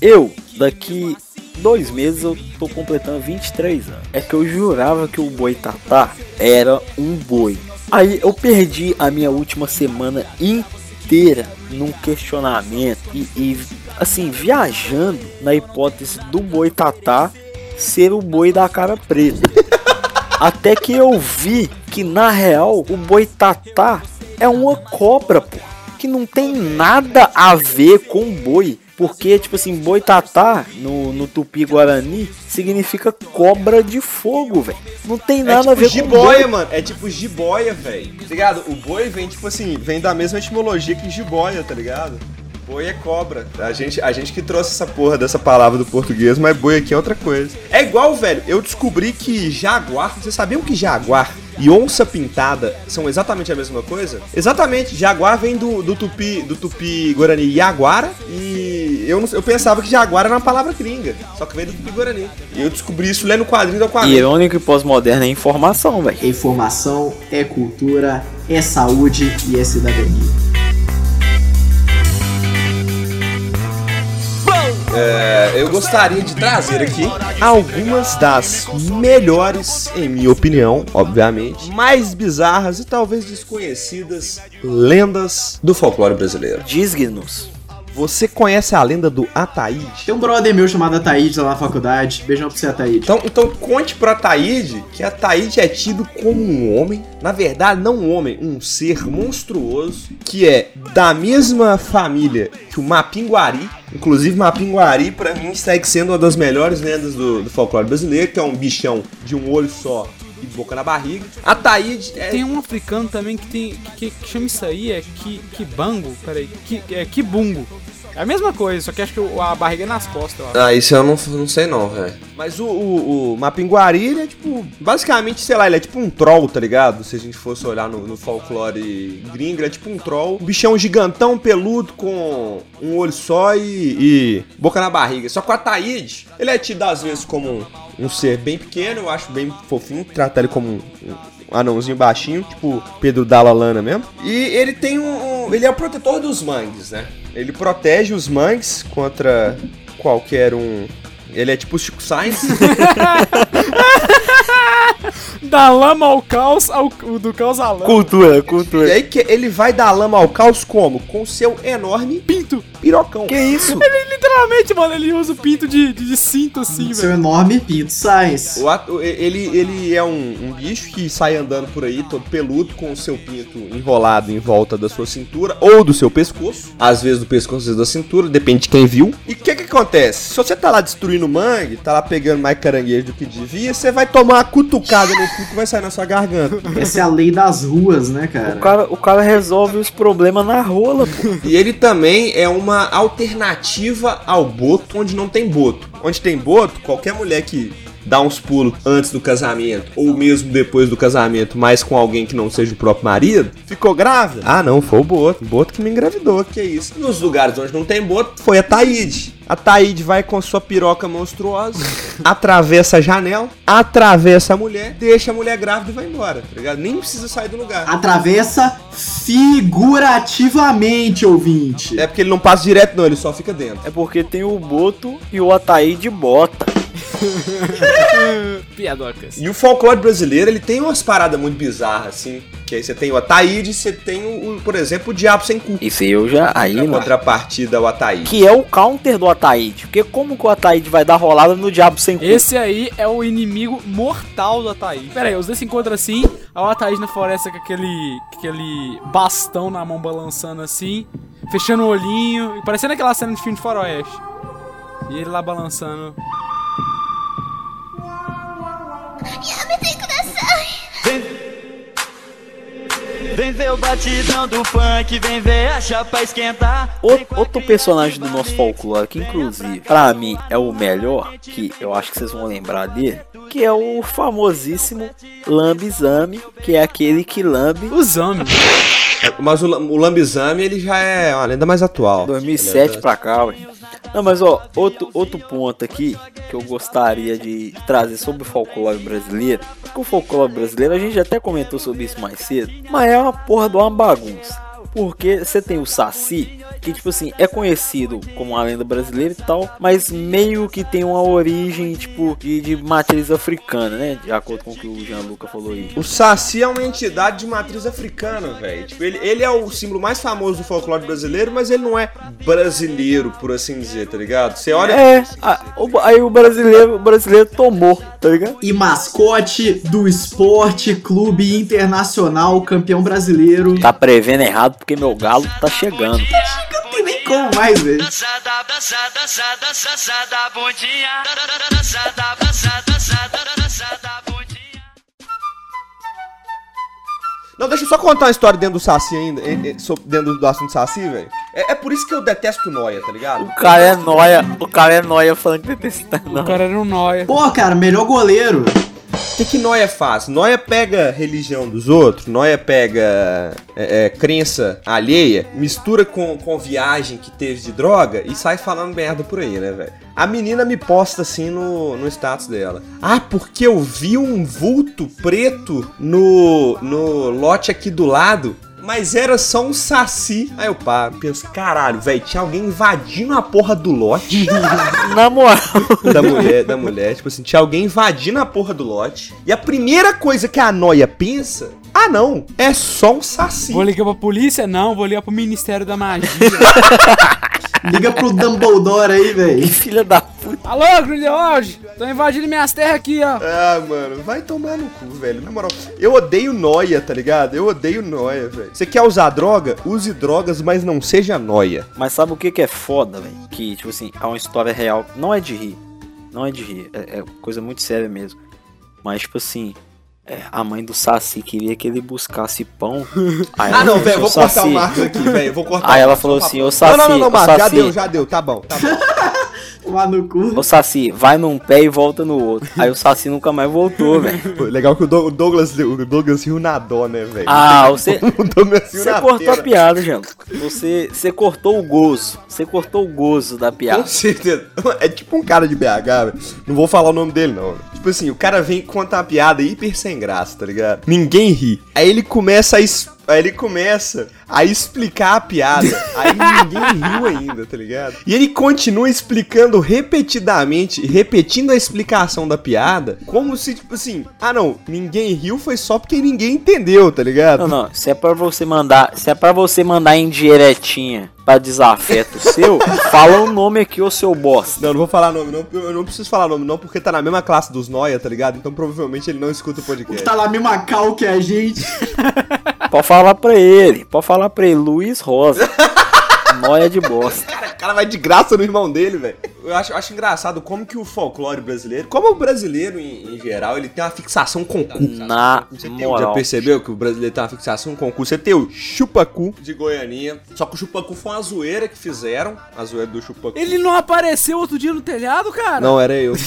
Eu, daqui dois meses, eu tô completando 23 anos. É que eu jurava que o boi tatá era um boi. Aí eu perdi a minha última semana inteira num questionamento e, e, assim, viajando na hipótese do boi tatá ser o boi da cara preta. Até que eu vi que na real o boitatá é uma cobra, pô. Que não tem nada a ver com boi. Porque, tipo assim, boitatá no, no tupi-guarani significa cobra de fogo, velho. Não tem É nada tipo a ver jiboia, com boi. mano. É tipo jiboia, velho. Tá ligado? O boi vem, tipo assim, vem da mesma etimologia que jiboia, tá ligado? Boi é cobra. A gente, a gente que trouxe essa porra dessa palavra do português, mas boi aqui é outra coisa. É igual, velho, eu descobri que jaguar. Vocês sabiam que jaguar e onça pintada são exatamente a mesma coisa? Exatamente, jaguar vem do, do tupi do tupi guarani jaguara e eu, não, eu pensava que jaguar era uma palavra gringa, só que vem do tupi guarani. E eu descobri isso lendo o quadrinho do Aquaman. Irônico e pós-moderno é informação, velho. Informação é cultura, é saúde e é cidadania. É, eu gostaria de trazer aqui algumas das melhores, em minha opinião, obviamente, mais bizarras e talvez desconhecidas lendas do folclore brasileiro. Diz-nos. Você conhece a lenda do Ataíde? Tem um brother meu chamado Ataíde lá na faculdade. Beijão pra você, Ataíde. Então, então conte pro Ataíde que Ataíde é tido como um homem, na verdade não um homem, um ser monstruoso, que é da mesma família que o Mapinguari. Inclusive Mapinguari pra mim segue sendo uma das melhores lendas do, do folclore brasileiro, que é um bichão de um olho só e boca na barriga. Ataíde é... Tem um africano também que tem que, que chama isso aí, é ki, kibango, peraí, ki, é kibungo. É a mesma coisa, só que acho que a barriga é nas costas, ó. Ah, isso eu não, não sei não, velho. Mas o, o, o Mapinguari, ele é tipo, basicamente, sei lá, ele é tipo um troll, tá ligado? Se a gente fosse olhar no, no folclore gringo, ele é tipo um troll. Um bichão gigantão, peludo, com um olho só e, e boca na barriga. Só que o Ataíde, ele é tido às vezes como um, um ser bem pequeno, eu acho bem fofinho, tratar ele como um anãozinho baixinho, tipo Pedro Dalla Lana mesmo. E ele tem um, um- Ele é o protetor dos mangues, né? Ele protege os mangues contra qualquer um. Ele é tipo o Chico Sainz. Da lama ao caos, ao, do caos à lama. Cultura, e cultura. aí que ele vai dar lama ao caos como? Com seu enorme Pinto. pirocão. Que isso? Literalmente, mano, ele usa o pinto de, de, de cinto assim, Seu velho. enorme Pinto ato- ele, ele é um, um bicho que sai andando por aí, todo peludo, com o seu pinto enrolado em volta da sua cintura ou do seu pescoço. Às vezes do pescoço, às vezes da cintura, depende de quem viu. E o que que acontece? Se você tá lá destruindo mangue, tá lá pegando mais caranguejo do que devia, você vai tomar uma cutucada no que vai sair na sua garganta. Essa é a lei das ruas, né, cara? O cara, o cara resolve os problemas na rola, pô. E ele também é uma alternativa ao boto onde não tem boto. Onde tem boto, qualquer mulher que dá uns pulos antes do casamento, ou mesmo depois do casamento, mas com alguém que não seja o próprio marido, ficou grávida? Ah, não, foi o boto. O boto que me engravidou, que é isso. Nos lugares onde não tem boto, foi a Taíde. A Taíde vai com sua piroca monstruosa, atravessa a janela, atravessa a mulher, deixa a mulher grávida e vai embora, tá ligado? Nem precisa sair do lugar. Atravessa figurativamente, ouvinte. É porque ele não passa direto, não, ele só fica dentro. É porque tem o Boto e o Ataíde bota. Piadocas. E o folclore brasileiro, ele tem umas paradas muito bizarras, assim. Que aí você tem o Ataíde, você tem, o, por exemplo, o Diabo Sem Cu. Isso eu já. Aí, Na não. contrapartida ao Ataíde. Que é o counter do Ataíde. Porque como que o Ataíde vai dar rolada no diabo sem cu? Esse aí é o inimigo mortal do Ataíde. Pera aí, os dois se encontram assim, o Ataíde na floresta com aquele, aquele bastão na mão balançando assim, fechando o olhinho, e parecendo aquela cena de filme de faroeste. E ele lá balançando. Vem ver o batidão do funk, vem ver a chapa esquentar. Outro, outro personagem do nosso folclore, que inclusive, pra mim, é o melhor, que eu acho que vocês vão lembrar dele, que é o famosíssimo Lambizame, que é aquele que lambe Os homens. Mas o, o Lambizame, ele já é uma lenda mais atual. 2007 pra cá, ué. Não, mas ó, outro, outro ponto aqui que eu gostaria de trazer sobre o folclore brasileiro. Porque o folclore brasileiro, a gente até comentou sobre isso mais cedo, mas é uma porra de uma bagunça. Porque você tem o Saci, que tipo assim, é conhecido como uma lenda brasileira e tal, mas meio que tem uma origem, tipo, de, de matriz africana, né? De acordo com o que o Gianluca falou aí. O Saci é uma entidade de matriz africana, velho. Tipo, ele, ele é o símbolo mais famoso do folclore brasileiro, mas ele não é brasileiro, por assim dizer, tá ligado? Você olha. É, a- o- aí o brasileiro, o brasileiro tomou, tá ligado? E mascote do Esporte Clube Internacional, campeão brasileiro. Tá prevendo errado porque meu galo tá chegando. Não tem nem como mais, velho. Não, deixa eu só contar uma história dentro do Saci ainda, eh, eh, dentro do assunto Saci, velho. É, é por isso que eu detesto Noia, tá ligado? O cara é nóia, o cara é nóia falando que detesta O não. cara era um nóia. Pô, cara, melhor goleiro. O que, que Noia faz? Noia pega religião dos outros, Noia pega é, é, crença alheia, mistura com, com viagem que teve de droga e sai falando merda por aí, né, velho? A menina me posta assim no, no status dela. Ah, porque eu vi um vulto preto no, no lote aqui do lado. Mas era só um saci. Aí eu paro, penso, caralho, velho, tinha alguém invadindo a porra do lote Na moral. da mulher, da mulher. Tipo assim, tinha alguém invadindo a porra do lote. E a primeira coisa que a noia pensa. Ah, não, é só um saci. Vou ligar pra polícia? Não, vou ligar pro Ministério da Magia. Liga pro Dumbledore aí, velho. Filha da puta. Alô, Grindelwald? Tô invadindo minhas terras aqui, ó. Ah, mano, vai tomar no cu, velho. Na moral, eu odeio noia, tá ligado? Eu odeio noia, velho. Você quer usar droga? Use drogas, mas não seja noia. Mas sabe o que que é foda, velho? Que, tipo assim, é uma história real. Não é de rir. Não é de rir. É, é coisa muito séria mesmo. Mas, tipo assim, a mãe do Saci queria que ele buscasse pão. Ah, não, velho, vou assim, "Ô, cortar o Saci." Marcos aqui, velho. Vou cortar Aí ela falou assim, ô Saci, Não, não, não, Marcos, já deu, já deu, tá bom, tá bom. Lá no cu. Ô Saci, vai num pé e volta no outro. Aí o Saci nunca mais voltou, velho. Legal que o Doug- o Douglas, o Douglas riu na dó, né, velho? Ah, você, O Douglas riu você cortou a piada, Jean. Você, você cortou o gozo. Você cortou o gozo da piada. Com certeza. É tipo um cara de BH, velho. Não vou falar o nome dele, não. Tipo assim, o cara vem contar uma piada hiper sem graça, tá ligado? Ninguém ri. Aí ele começa a. es- Aí ele começa a explicar a piada. Aí ninguém riu ainda, tá ligado? E ele continua explicando repetidamente, repetindo a explicação da piada, como se, tipo assim, ah não, ninguém riu foi só porque ninguém entendeu, tá ligado? Não, não. Se é pra você mandar. Se é pra você mandar em diretinha pra desafeto seu, fala o nome aqui, ô seu bosta. Não, não vou falar nome, não. Eu não preciso falar nome, não, porque tá na mesma classe dos Noia, tá ligado? Então provavelmente ele não escuta o podcast. Tá na mesma cal que a gente. Pode falar pra ele. Pode falar pra ele. Luiz Rosa. Noia de bosta. O cara vai de graça no irmão dele, velho. Eu acho, eu acho engraçado como que o folclore brasileiro, como o brasileiro em, em geral, ele tem uma fixação com cu. Na Você tem- já percebeu que o brasileiro tem uma fixação com cu? Você tem o chupacu de Goianinha, só que o chupacu foi uma zoeira que fizeram, a zoeira do chupacu. Ele não apareceu outro dia no telhado, cara? Não, era eu.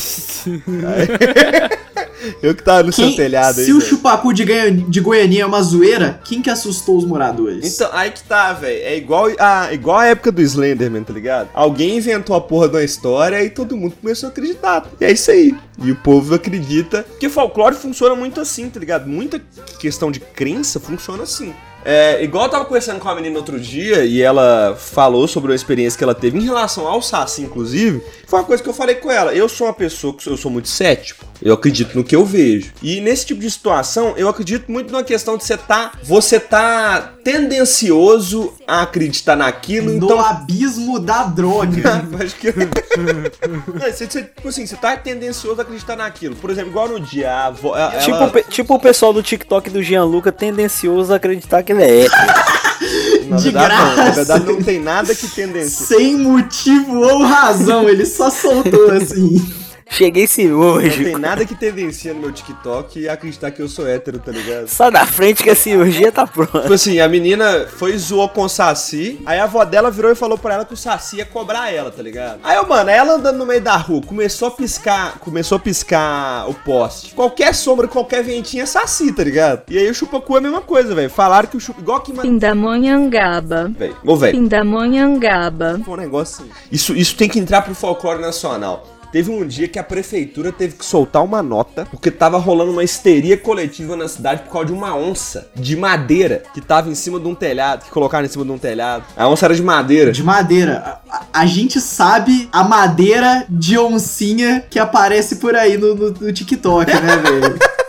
Eu que tava no seu Quem- telhado aí, se o velho. chupacu de, de Goianinha é uma zoeira, quem que assustou os moradores? Então, aí que tá, velho. É igual a, igual a época do Slenderman, tá ligado? Alguém inventou a porra de uma história e todo mundo começou a acreditar. E é isso aí. E o povo acredita. Porque folclore funciona muito assim, tá ligado? Muita questão de crença funciona assim. É, igual eu tava conversando com a menina outro dia e ela falou sobre uma experiência que ela teve em relação ao Saci, inclusive. Foi uma coisa que eu falei com ela. Eu sou uma pessoa que eu sou muito cético. Eu acredito no que eu vejo. E nesse tipo de situação, eu acredito muito na questão de você tá, você tá tendencioso a acreditar naquilo, No então abismo da droga. Acho que. Não, você, você, tipo assim, você tá tendencioso a acreditar naquilo. Por exemplo, igual no dia. avó- ela- Tipo, tipo o pessoal do TikTok do Gianluca tendencioso a acreditar que na de verdade, não, na graça. verdade, não tem nada que tendencia. Sem motivo ou razão, ele só soltou assim. Cheguei Não tem cirúrgico. nada que tendencia no meu TikTok e acreditar que eu sou hétero, tá ligado? Sai da frente que a cirurgia tá pronta. Tipo assim, a menina foi e zoou com o Saci, aí a avó dela virou e falou pra ela que o Saci ia cobrar ela, tá ligado? Aí, eu, mano, ela andando no meio da rua, começou a piscar, começou a piscar o poste. Qualquer sombra, qualquer ventinho é Saci, tá ligado? E aí o chupacu é a mesma coisa, velho. Falaram que o chupacu, igual que... Pindamonhangaba. Velho, ô, velho, Pindamonhangaba. um negócio assim. Isso, isso tem que entrar pro folclore nacional. Teve um dia que a prefeitura teve que soltar uma nota porque tava rolando uma histeria coletiva na cidade por causa de uma onça de madeira que tava em cima de um telhado, que colocaram em cima de um telhado. A onça era de madeira. De madeira. A, a- a gente sabe a madeira de oncinha que aparece por aí no, no- no TikTok, né, velho?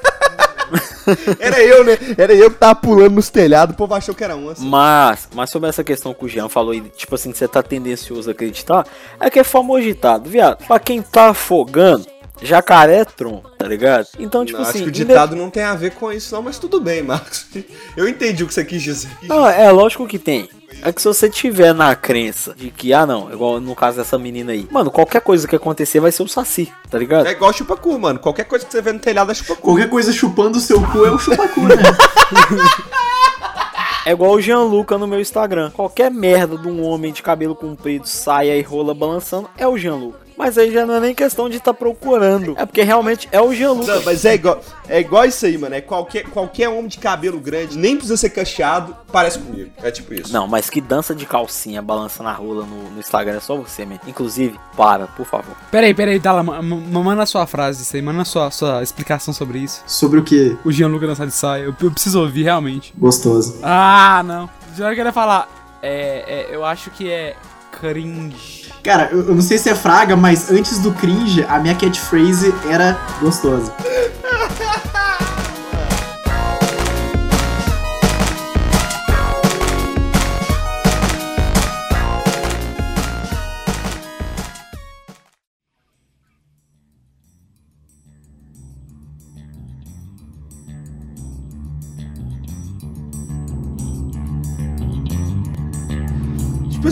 Era eu, né? Era eu que tava pulando nos telhados, o povo achou que era onça. Mas, mas sobre essa questão que o Jean falou aí, tipo assim, que você tá tendencioso a acreditar, é que é famoso ditado, viado. Pra quem tá afogando, jacaré é tronco, tá ligado? Então, tipo Não, assim. acho que o inde- ditado não tem a ver com isso, não, mas tudo bem, Marcos. Eu entendi o que você quis dizer. Não, é lógico que tem. É que se você tiver na crença de que, ah não, igual no caso dessa menina aí, mano, qualquer coisa que acontecer vai ser o Saci, tá ligado? É igual chupacu, mano. Qualquer coisa que você vê no telhado é chupacu. Qualquer coisa chupando o seu cu é um chupacu, né? É igual o Gianluca no meu Instagram. Qualquer merda de um homem de cabelo comprido, saia e rola balançando é o Gianluca. Mas aí já não é nem questão de estar procurando. É porque realmente é o Gianluca. Não, mas é igual, é igual isso aí, mano. É qualquer, qualquer homem de cabelo grande, nem precisa ser cacheado, parece comigo. É tipo isso. Não, mas que dança de calcinha balançando a rola no, no Instagram é só você, man. Inclusive, para, por favor. Peraí, peraí, Dala, ma- ma- manda a sua frase isso aí, manda a sua, sua explicação sobre isso. Sobre o que? O Gianluca dançar de saia, eu, eu preciso ouvir realmente. Gostoso. Ah, não. Já queria falar. É, é, eu acho que é cringe. Cara, eu, eu não sei se é fraga, mas antes do cringe, a minha catchphrase era gostosa.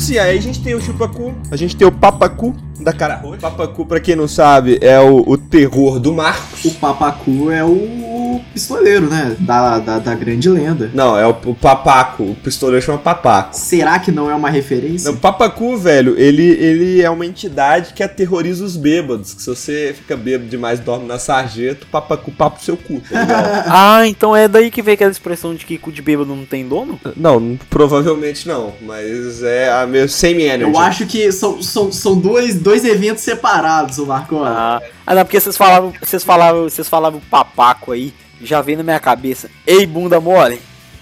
Assim, aí a gente tem o chupacu, a gente tem o papacu da cara roxa. Papacu, pra quem não sabe, é o, o terror do Marcos. O Papacu é o pistoleiro, né? Da, da, da grande lenda. Não, é o, o papaco. O pistoleiro chama papaco. Será que não é uma referência? Não, o papacu, velho, ele, ele é uma entidade que aterroriza os bêbados. Que se você fica bêbado demais e dorme na sarjeta, o papacu papa o seu cu, tá ligado? Ah, então é daí que vem aquela expressão de que cu de bêbado não tem dono? não, provavelmente não. Mas é a meu same energy. Eu acho que são, são, são dois, dois eventos separados, o Marcola. Ah, ah não, porque vocês falavam, vocês falavam, vocês falavam papaco aí, já veio na minha cabeça. Ei, bunda mole,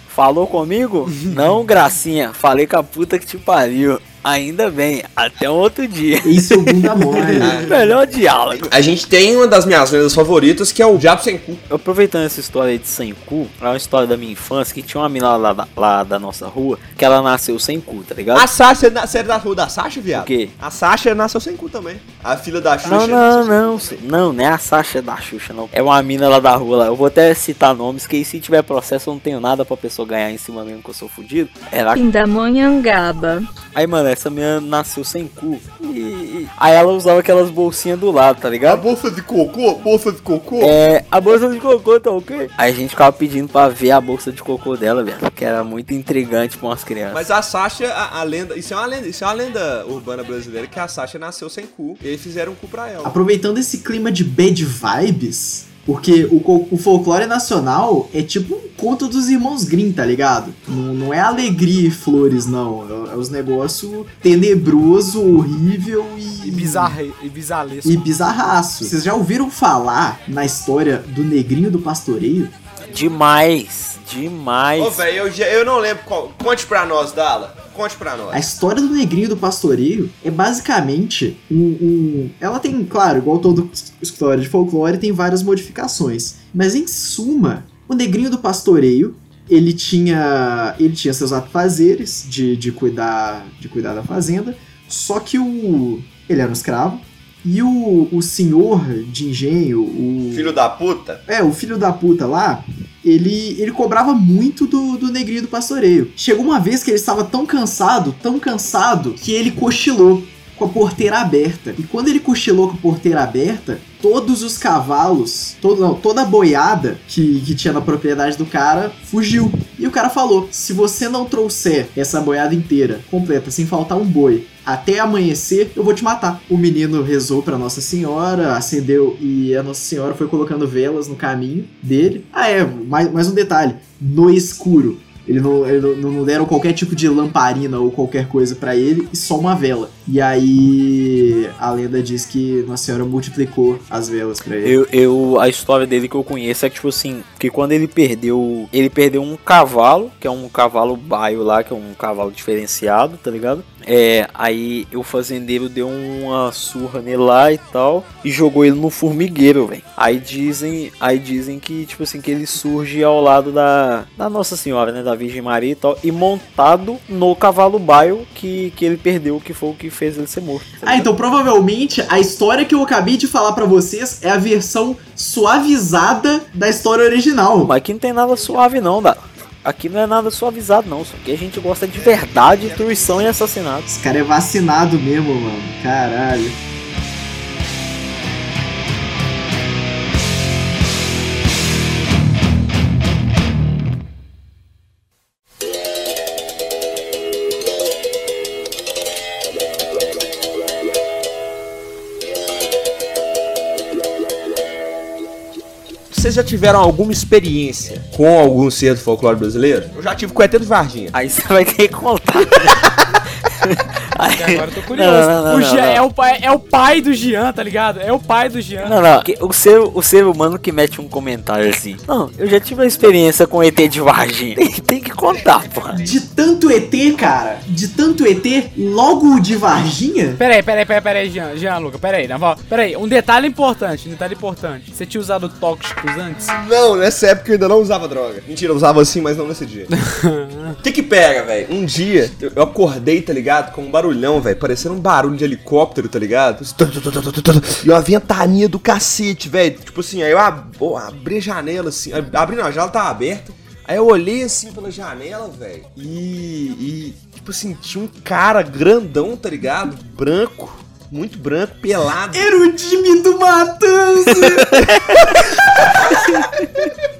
falou comigo? não, gracinha, falei com a puta que te pariu. Ainda bem, até um outro dia. Isso é o bunda mole. Melhor diálogo. A gente tem uma das minhas lendas favoritas, que é o Diabo Sem Cu. Aproveitando essa história aí de sem cu, é uma história da minha infância que tinha uma menina lá, da- lá da nossa rua que ela nasceu sem cu, tá ligado? A Sasha, você é da rua da Sasha, viado? O quê? A Sasha nasceu sem cu também. A filha da Xuxa. Não, não, não, se- não, não é a Sasha da Xuxa, não. É uma mina lá da rua lá. Eu vou até citar nomes, que aí se tiver processo eu não tenho nada pra pessoa ganhar em cima mesmo que eu sou fudido. Era Pindamonhangaba. Aí, mano, essa menina nasceu sem cu. E, aí ela usava aquelas bolsinhas do lado, tá ligado? bolsa de cocô? Bolsa de cocô? É, a bolsa de cocô tá ok? Aí a gente ficava pedindo pra ver a bolsa de cocô dela, velho. Que era muito intrigante pra umas crianças. Mas a Sasha, a, a lenda. Isso é uma lenda, isso é uma lenda urbana brasileira que a Sasha nasceu sem cu. E aí fizeram um cu pra ela. Aproveitando esse clima de bad vibes, porque o, o folclore nacional é tipo um conto dos irmãos Grimm, tá ligado? Não, não é alegria e flores, não. É, é os negócios tenebroso, horrível e. E bizarre, e bizarresco. E bizarraço. Vocês já ouviram falar na história do negrinho do pastoreio? Demais, demais. Ô, velho, eu, já- eu não lembro qual. Conte pra nós, Dala. Conte pra nós. A história do negrinho do pastoreio é basicamente um, um- Ela tem, claro, igual toda história de folclore, tem várias modificações. Mas em suma, o negrinho do pastoreio. Ele tinha, ele tinha seus afazeres de, de, cuidar, de cuidar da fazenda, só que o, ele era um escravo, e o, o senhor de engenho, o, Filho da puta. é, o filho da puta lá, ele, ele cobrava muito do, do negrinho do pastoreio. Chegou uma vez que ele estava tão cansado, tão cansado, que ele cochilou com a porteira aberta. E quando ele cochilou com a porteira aberta, todos os cavalos, todo, não, toda a boiada que, que tinha na propriedade do cara fugiu. E o cara falou: se você não trouxer essa boiada inteira, completa, sem faltar um boi, até amanhecer, eu vou te matar. O menino rezou pra Nossa Senhora, acendeu e a Nossa Senhora foi colocando velas no caminho dele. Ah, é, mais, mais um detalhe: no escuro. Ele não, ele não, não deram qualquer tipo de lamparina ou qualquer coisa pra ele e só uma vela. E aí a lenda diz que Nossa Senhora multiplicou as velas pra ele. Eu, eu, a história dele que eu conheço é que, tipo assim, que quando ele perdeu. Ele perdeu um cavalo, que é um cavalo baio lá, que é um cavalo diferenciado, tá ligado? É, aí o fazendeiro deu uma surra nele lá e tal, e jogou ele no formigueiro, velho. Aí dizem, aí dizem que, tipo assim, que ele surge ao lado da, da Nossa Senhora, né? Da Virgem Maria e tal, e montado no cavalo baio que, que ele perdeu, que foi o que fez ele ser morto. tá Ah, então provavelmente a história que eu acabei de falar pra vocês é a versão suavizada da história original. Mas aqui não tem nada suave não, dá. Aqui não é nada suavizado não, só que a gente gosta de verdade, truição e assassinato. Esse cara é vacinado mesmo, mano. Caralho. Vocês já tiveram alguma experiência com algum ser do folclore brasileiro? Eu já tive com o ET de Varginha. Aí você vai ter que contar. Agora eu tô curioso. Não, não, não, o Jean. É, o pai, é o pai do Jean, tá ligado? É o pai do Jean. Não, não, o ser, o ser humano que mete um comentário assim. Não, eu já tive uma experiência com ET de Varginha. Tem, tem que contar, porra. De tanto ET, cara, de tanto ET, logo o de Varginha? Peraí, peraí, peraí, peraí, Jean, Jean, Luca, peraí, não, vó, peraí, um detalhe importante, um detalhe importante. Você tinha usado tóxicos antes? Não, nessa época eu ainda não usava droga. Mentira, eu usava assim, mas não nesse dia. O que que pega, velho? Um dia, eu acordei, tá ligado? Com um barulhão, velho. Parecendo um barulho de helicóptero, tá ligado? E uma ventania do cacete, velho. Tipo assim, aí eu ab- abri a janela, assim. Abri não, a janela tava aberta. Aí eu olhei assim pela janela, velho. E, e, tipo assim, tinha um cara grandão, tá ligado? Branco. Muito branco, pelado. Era o Jimmy do Matanza!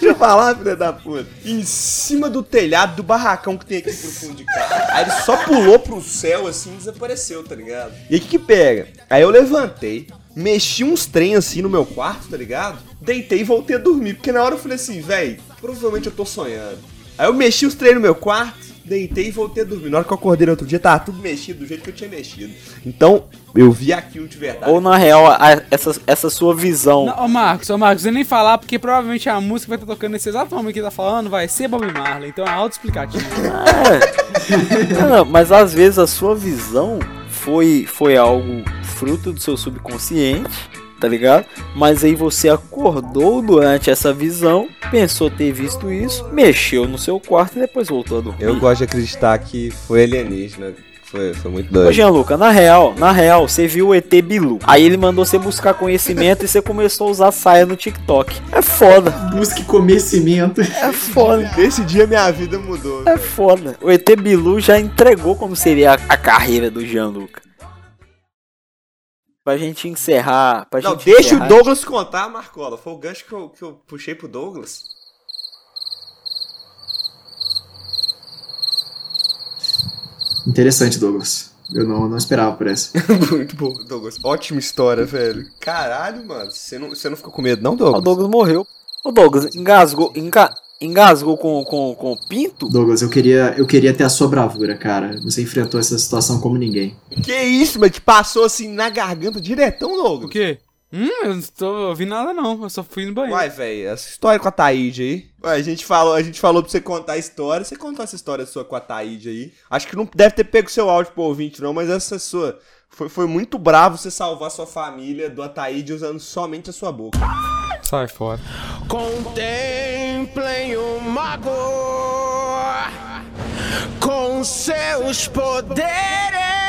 Deixa eu falar, filha da puta. Em cima do telhado do barracão que tem aqui pro fundo de casa. Aí ele só pulou pro céu assim e desapareceu, tá ligado? E o que que pega? Aí eu levantei, mexi uns trem assim no meu quarto, tá ligado? Deitei e voltei a dormir. Porque na hora eu falei assim, véi, provavelmente eu tô sonhando. Aí eu mexi os trem no meu quarto, deitei e voltei a dormir. Na hora que eu acordei no outro dia, tava tudo mexido do jeito que eu tinha mexido. Então, eu vi aquilo de verdade. Ou na real, a- essa, essa sua visão. Não, ô Marcos, ô Marcos, você nem falar, porque provavelmente a música vai estar tocando nesse exato momento que ele tá falando, vai ser Bob Marley, então é auto-explicativo. Não, mas às vezes a sua visão foi, foi algo fruto do seu subconsciente, tá ligado? Mas aí você acordou durante essa visão, pensou ter visto isso, mexeu no seu quarto e depois voltou a dormir. Eu gosto de acreditar que foi alienígena. Foi, foi muito Ô doido. Gianluca, na real, na real, você viu o ET Bilu. Aí ele mandou você buscar conhecimento e você começou a usar saia no TikTok. É foda, Busque conhecimento. é foda. Nesse dia minha vida mudou. É foda. O ET Bilu já entregou como seria a, a carreira do Gianluca. Pra gente encerrar. Pra Não, gente deixa encerrar- o Douglas contar, Marcola. Foi o gancho que eu, que eu puxei pro Douglas. Interessante, Douglas. Eu não, não esperava por essa. Muito bom, Douglas. Ótima história, velho. Caralho, mano. Você não, você não ficou com medo, não, O Douglas? Douglas morreu. O Douglas engasgou, enga, engasgou com, com, com o pinto? Douglas, eu queria, eu queria ter a sua bravura, cara. Você enfrentou essa situação como ninguém. Que isso, mas te passou assim na garganta diretão, O Douglas? quê? Hum, eu não tô ouvindo nada não, eu só fui no banheiro. Uai, velho, essa história com a Taíde aí. Ué, a gente falou, a gente falou pra você contar a história. Você contou essa história sua com a Taíde aí. Acho que não deve ter pego seu áudio pro ouvinte, não, mas essa sua. Foi, foi muito bravo você salvar sua família do Ataíde usando somente a sua boca. Sai fora. Contemplem o mago com seus poderes.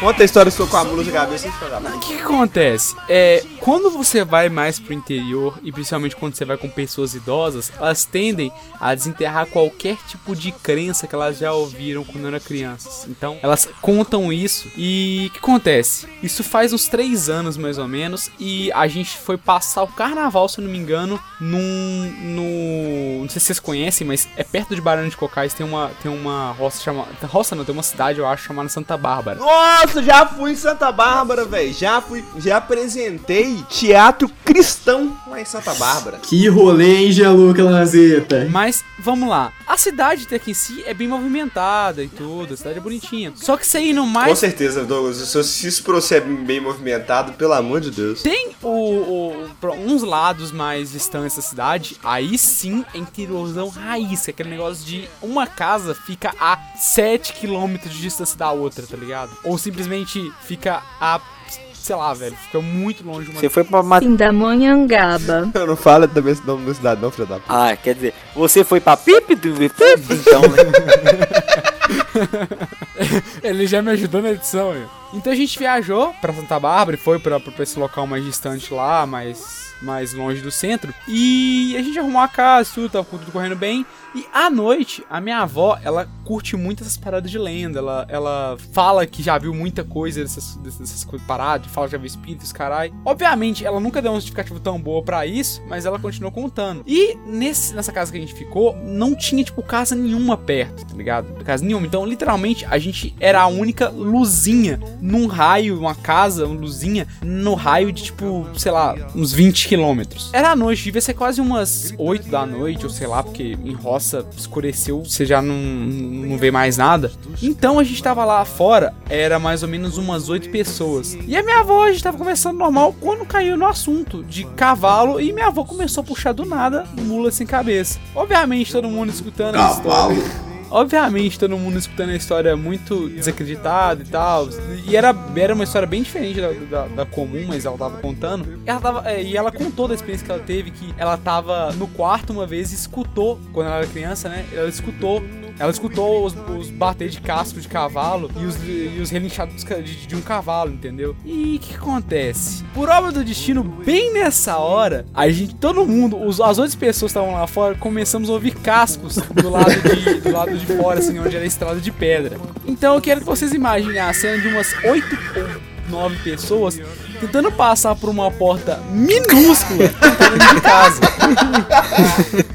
Conta a história sua com a mula na cabeça. O que, que acontece? É, quando você vai mais pro interior, e principalmente quando você vai com pessoas idosas, elas tendem a desenterrar qualquer tipo de crença que elas já ouviram quando eram crianças. Então, elas contam isso. E o que acontece? Isso faz uns três anos mais ou menos, e a gente foi passar o carnaval, se eu não me engano, num. No, não sei se vocês conhecem, mas é perto de Barão de Cocais, tem uma, tem uma roça chamada. Roça não, tem uma cidade, eu acho, chamada Santa Bárbara. Nossa, já fui em Santa Bárbara, velho. Já fui, já apresentei teatro cristão lá em Santa Bárbara. Que rolê, hein, Gianluca Lanzetta? Mas, vamos lá. A cidade até que em si é bem movimentada e tudo, a cidade é bonitinha. Só que você indo Com mais. certeza, Douglas. Se se isso pra você é bem movimentado, pelo amor de Deus. Tem o, o- uns lados mais distantes da cidade, aí sim é interiorzão raiz, que é aquele negócio de uma casa fica a 7 km de distância da outra, tá ligado? Ou simplesmente fica a, sei lá, velho, fica muito longe uma Você foi pra matar. Pindamonhangaba. Eu não falo também esse nome da cidade, não, filho da puta. Ah, quer dizer, você foi pra pipi do então, né? Ele já me ajudou na edição, aí. Então a gente viajou pra Santa Bárbara e foi pra, pra esse local mais distante lá, mais mais longe do centro. E a gente arrumou a casa, tudo, tava tudo correndo bem. E à noite, a minha avó, ela curte muito essas paradas de lenda. Ela, ela fala que já viu muita coisa dessas, dessas coisas paradas, fala que já viu espíritos, caralho. Obviamente, ela nunca deu uma justificativa tão boa pra isso, mas ela continuou contando. E nesse, nessa casa que a gente ficou, não tinha, tipo, casa nenhuma perto, tá ligado? Casa nenhuma. Então, literalmente, a gente era a única luzinha num raio, uma casa, uma luzinha, no raio de, tipo, sei lá, uns 20 quilômetros. Era a noite, devia ser quase umas 8 da noite, ou sei lá, porque em roça escureceu, você já não, não vê mais nada. Então a gente tava lá fora, era mais ou menos umas 8 pessoas. E a minha avó, a gente tava conversando normal quando caiu no assunto de cavalo e minha avó começou a puxar do nada mula sem cabeça. Obviamente todo mundo escutando a história. Obviamente, todo mundo escutando a história muito desacreditado e tal. E era, era uma história bem diferente da, da, da comum, mas ela tava contando. Ela, tava, é, e ela contou da experiência que ela teve, que ela tava no quarto uma vez e escutou, quando ela era criança, né? Ela escutou ela escutou os, os bater de casco de cavalo e os, e os relinchados de, de um cavalo, entendeu? E o que, acontece? Por obra do destino, bem nessa hora, a gente, todo mundo, os, as outras pessoas que estavam lá fora, começamos a ouvir cascos do lado de, do lado de fora, assim, onde era a estrada de pedra. Então eu quero que vocês imaginem a cena de umas oito ou nove pessoas tentando passar por uma porta minúscula de casa.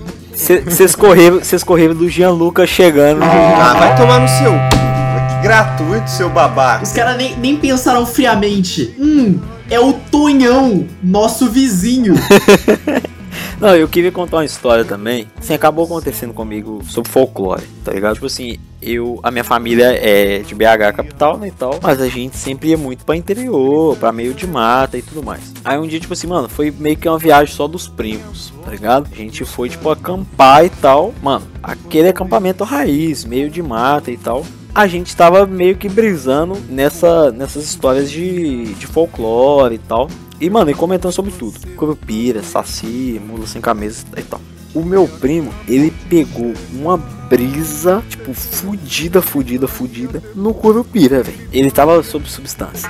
Vocês correram, correram do Gianluca chegando. Ah, vai tomar no seu. Que gratuito, seu babaca. Os caras nem, nem pensaram friamente. Hum, é o Tonhão, nosso vizinho. Não, eu queria contar uma história também. Assim, acabou acontecendo comigo sobre folclore, tá ligado? Tipo assim, eu, a minha família é de BH capital, né, e tal, mas a gente sempre ia muito para interior, para meio de mata e tudo mais. Aí um dia, tipo assim, mano, foi meio que uma viagem só dos primos, tá ligado? A gente foi, tipo, acampar e tal. Mano, aquele acampamento raiz, meio de mata e tal a gente tava meio que brisando nessa, nessas histórias de, de folclore e tal. E, mano, e comentando sobre tudo. Curupira, saci, mula sem camisa e tal. O meu primo, ele pegou uma brisa, tipo, fudida, fudida, fudida, no Curupira, velho. Ele tava sob substância.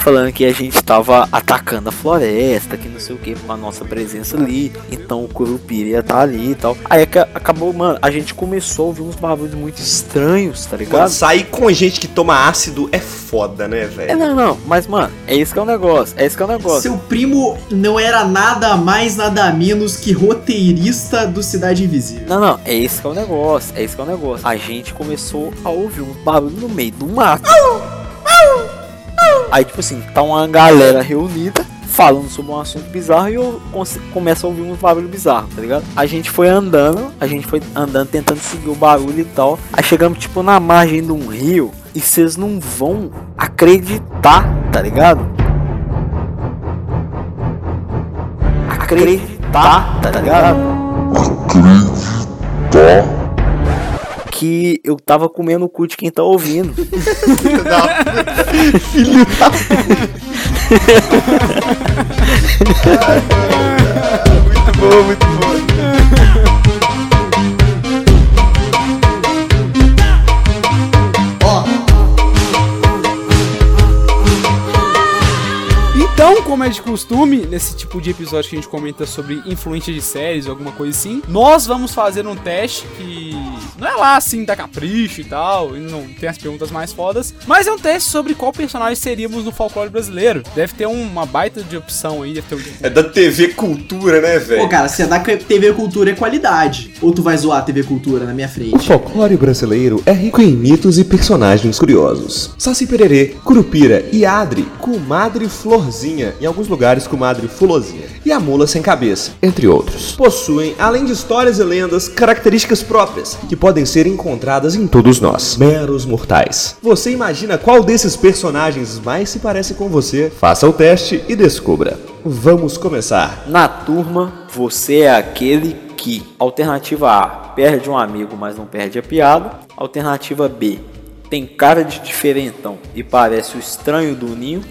Falando que a gente tava atacando a floresta, que não sei o que, com a nossa presença ali. Então o Curupira ia estar tá ali e tal. Aí acabou, mano, a gente começou a ouvir uns barulhos muito estranhos, tá ligado? Mano, sair com gente que toma ácido é foda, né, velho? É, não, não, mas, mano, é isso que é o negócio. É isso que é o negócio. Seu primo não era nada mais, nada menos que roteirista do Cidade Invisível. Não, não, é isso que é o negócio. É isso que é o negócio. A gente começou a ouvir um barulho no meio do mato. Aí, tipo assim, tá uma galera reunida falando sobre um assunto bizarro e eu começo a ouvir uns barulhos bizarros, tá ligado? A gente foi andando, a gente foi andando tentando seguir o barulho e tal. Aí chegamos, tipo, na margem de um rio e vocês não vão acreditar, tá ligado? Acreditar, tá ligado? Acreditar que eu tava comendo o cu de quem tá ouvindo. Filho da Filho da Muito bom, muito como é de costume, nesse tipo de episódio que a gente comenta sobre influência de séries ou alguma coisa assim, nós vamos fazer um teste que não é lá assim da capricho e tal, e não tem as perguntas mais fodas, mas é um teste sobre qual personagem seríamos no folclore brasileiro. Deve ter uma baita de opção aí, deve ter um... É da TV Cultura, né, velho? Pô, cara, se é da TV Cultura é qualidade. Ou tu vai zoar a TV Cultura na minha frente? O folclore brasileiro é rico em mitos e personagens curiosos. Saci Pererê, Curupira e Adri, Comadre Florzinha, em alguns lugares Comadre Fulozinha, e a Mula Sem Cabeça, entre outros. Possuem, além de histórias e lendas, características próprias, que podem ser encontradas em todos nós, meros mortais. Você imagina qual desses personagens mais se parece com você? Faça o teste e descubra. Vamos começar. Na turma, você é aquele que, alternativa A, perde um amigo, mas não perde a piada. Alternativa B, tem cara de diferentão e parece o estranho do ninho.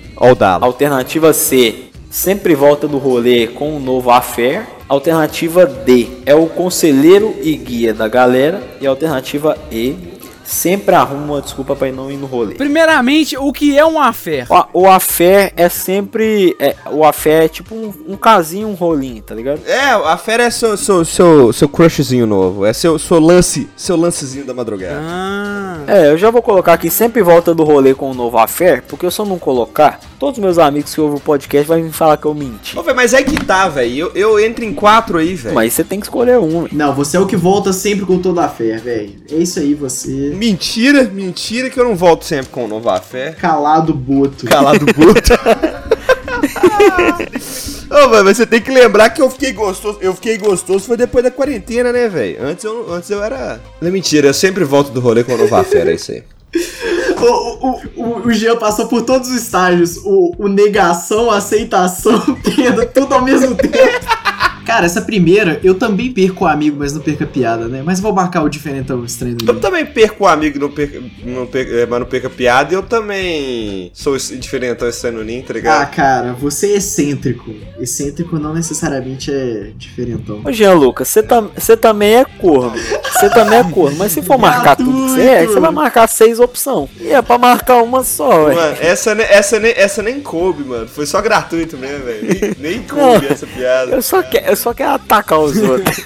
Alternativa C, sempre volta do rolê com um novo affair. Alternativa D, é o conselheiro e guia da galera. E alternativa E, sempre arruma uma desculpa pra não ir no rolê. Primeiramente, o que é um affair? O, o affair é sempre. É, o affair é tipo um, um casinho, um rolinho, tá ligado? É, a fera é seu, seu, seu, seu crushzinho novo. É seu, seu lance, seu lancezinho da madrugada. Ah. É, eu já vou colocar aqui sempre em volta do rolê com o novo affair, porque se eu não colocar, todos os meus amigos que ouvem o podcast vão me falar que eu menti. Ô, velho, mas é que tá, velho. Eu, eu entro em quatro aí, velho. Mas você tem que escolher um, velho. Não, você é o que volta sempre com toda a fé, velho. É isso aí, você. Mentira, mentira que eu não volto sempre com o novo afé. Calado boto. Calado puto. Ô, mas você tem que lembrar que eu fiquei gostoso. Eu fiquei gostoso foi depois da quarentena, né, velho? Antes eu, antes eu era. Não é mentira, eu sempre volto do rolê com o novo afé, é isso aí. O, o, o, Jean passou por todos os estágios. O, o negação, aceitação, perda, tudo ao mesmo tempo. Cara, essa primeira, eu também perco o amigo, mas não perco a piada, né? Mas vou marcar o diferentão estranho do Eu dia. também perco o amigo, não perca, não perca, é, mas não perca piada. E eu também sou diferentão estranho no ninho, tá Ah, ligado? cara, você é excêntrico. Excêntrico não necessariamente é diferentão. Ô, Jean Lucas, você você também é corno. Você também é corno. Mas se for marcar tudo que você é, você vai marcar seis opções. E é pra marcar uma só, velho. Mano, essa, essa, essa nem coube, mano. Foi só gratuito mesmo, velho. Nem, nem coube essa piada. Eu só quero, eu só quero atacar os outros.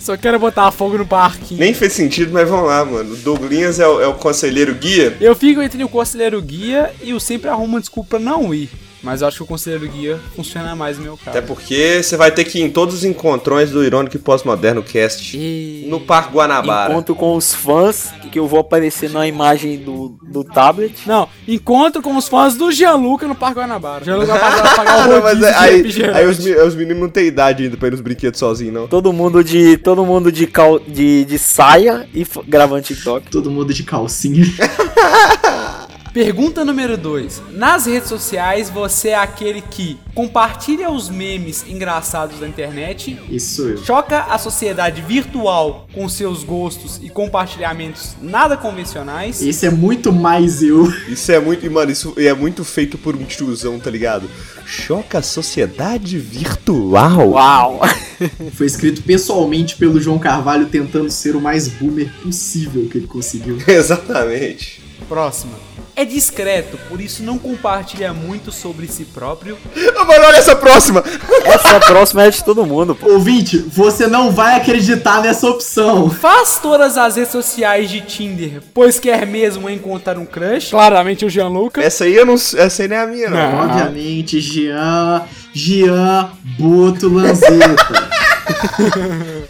Só quero botar fogo no parquinho. Nem fez sentido, mas vamos lá, mano. O Douglinhas é o, é o conselheiro guia. Eu fico entre o conselheiro guia e o sempre arruma desculpa pra não ir. Mas eu acho que o conselheiro guia funciona mais no meu caso. Até porque você vai ter que ir em todos os encontrões do Irônico e Pós-Moderno Cast. E... No Parque Guanabara. Encontro com os fãs, que eu vou aparecer na imagem do, do tablet. Não, encontro com os fãs do Gianluca no Parque Guanabara. O Gianluca vai pagar, pagar Ah, o não, mas de aí, aí os, os meninos não têm idade ainda pra ir nos brinquedos sozinho, não. Todo mundo de. Todo mundo de, cal, de, de saia e gravando TikTok. Todo mundo de calcinha. Pergunta número 2. Nas redes sociais, você é aquele que compartilha os memes engraçados da internet, Isso eu. choca a sociedade virtual com seus gostos e compartilhamentos nada convencionais, Esse é muito mais eu. Isso é muito. e, Mano, isso é muito feito por um tiozão, tá ligado? Choca a sociedade virtual. Uau! Foi escrito pessoalmente pelo João Carvalho tentando ser o mais boomer possível que ele conseguiu. Exatamente. Próxima. É discreto, por isso não compartilha muito sobre si próprio. Mano, olha essa próxima. Essa próxima é de todo mundo, pô. Ouvinte, você não vai acreditar nessa opção. Faz todas as redes sociais de Tinder, pois quer mesmo encontrar um crush. Claramente o Gianluca. Essa aí eu não. Essa aí não é a minha, não. Não. Obviamente, Jean, Jean Boto Lanzetta.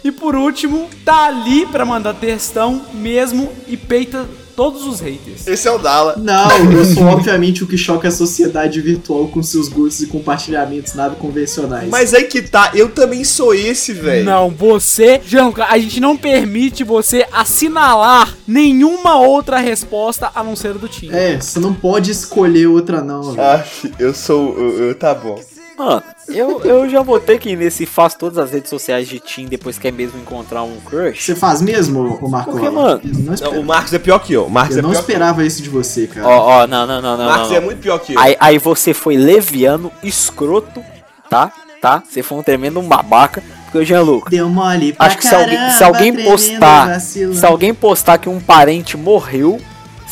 E por último, tá ali pra mandar textão mesmo e peita todos os haters. Esse é o Dala. Não, eu sou obviamente o que choca a sociedade virtual com seus gostos e compartilhamentos nada convencionais. Mas aí que tá, eu também sou esse, velho. Não, você, Gianluca, a gente não permite você assinalar nenhuma outra resposta a não ser a do Tinder. É, você não pode escolher outra não, velho. Ah, eu sou. Eu, eu- tá bom. Mano, eu, eu já vou ter que nesse faz todas as redes sociais de Tim depois quer mesmo encontrar um crush. Você faz mesmo, ô Marco? Porque, mano, não, Não, o Marcos é pior que eu. O Marcos eu é não esperava isso de você, cara. Ó, ó, não, não, não, não. eu. O Marcos não, é não. muito pior que eu. Aí, aí você foi leviano, escroto, tá? Tá? Você foi um tremendo babaca. Porque o Jean-Luc, Deu mole pra acho que se alguém, se caramba, alguém tremendo postar. vacilão. Se alguém postar que um parente morreu,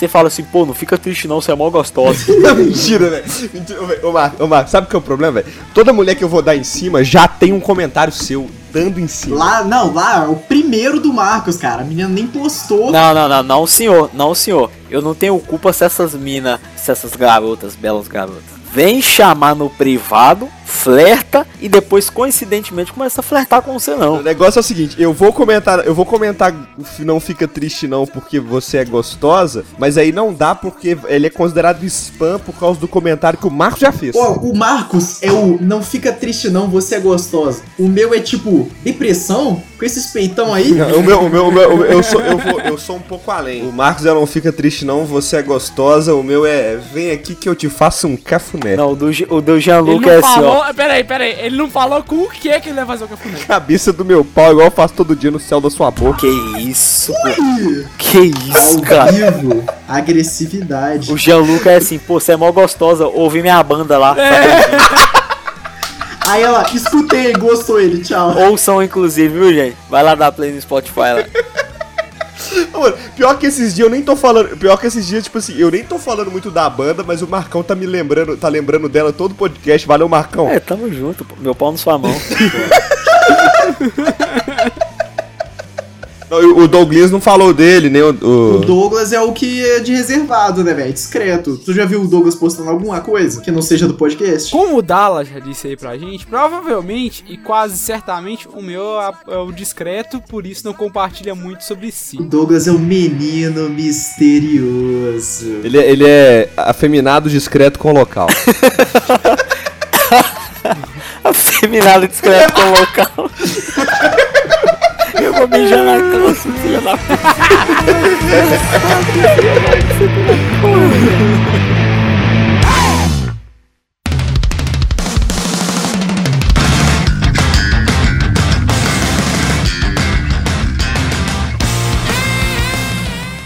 você fala assim, pô, não fica triste não, você é mó gostosa. Não, mentira, velho. Ô, velho. Ô, Marcos, sabe o que é o problema, velho? Toda mulher que eu vou dar em cima já tem um comentário seu dando em cima. Lá, não, lá, o primeiro do Marcos, cara. A menina nem postou. Não, não, não, não, senhor, não, senhor. Eu não tenho culpa se essas minas, se essas garotas, belas garotas, vem chamar no privado, flerta e depois, coincidentemente, começa a flertar com você, O não. negócio é o seguinte, eu vou comentar, eu vou comentar não fica triste não porque você é gostosa, mas aí não dá porque ele é considerado spam por causa do comentário que o Marcos já fez. Ó, o Marcos é o não fica triste não, você é gostosa. O meu é tipo, depressão? Com esses peitão aí? Não, O meu, o meu, o meu, o eu, sou, eu, vou, eu sou um pouco além. O Marcos é não fica triste não, você é gostosa. O meu é vem aqui que eu te faço um cafuné. Não, o do, o do não é assim, falou. Peraí, peraí. Ele não falou com o que é que ele vai fazer o cafuné. Cabeça do meu pau igual eu faço todo dia no céu da sua boca. Que isso. Que isso, Ao cara. vivo, agressividade. O Jean-Luc é assim, pô, você é mó gostosa, ouvi minha banda lá. Aí ela, escutei, gostou ele, tchau. Ouçam, inclusive, viu, gente? Vai lá dar play no Spotify lá. Mano, pior que esses dias eu nem tô falando. Pior que esses dias, tipo assim, eu nem tô falando muito da banda, mas o Marcão tá me lembrando, tá lembrando dela todo podcast. Valeu, Marcão. É, tamo junto, pô. meu pau na sua mão. O Douglas não falou dele, nem o. O o- Douglas é o que é de reservado, né, velho? Discreto. Tu já viu o Douglas postando alguma coisa que não seja do podcast? Como o Dala já disse aí pra gente, provavelmente e quase certamente o meu é é o discreto, por isso não compartilha muito sobre si. O Douglas é um menino misterioso. Ele, é, ele é afeminado, discreto com local. Afeminado discreto com o local. Eu vou mijar na calça, filha da puta.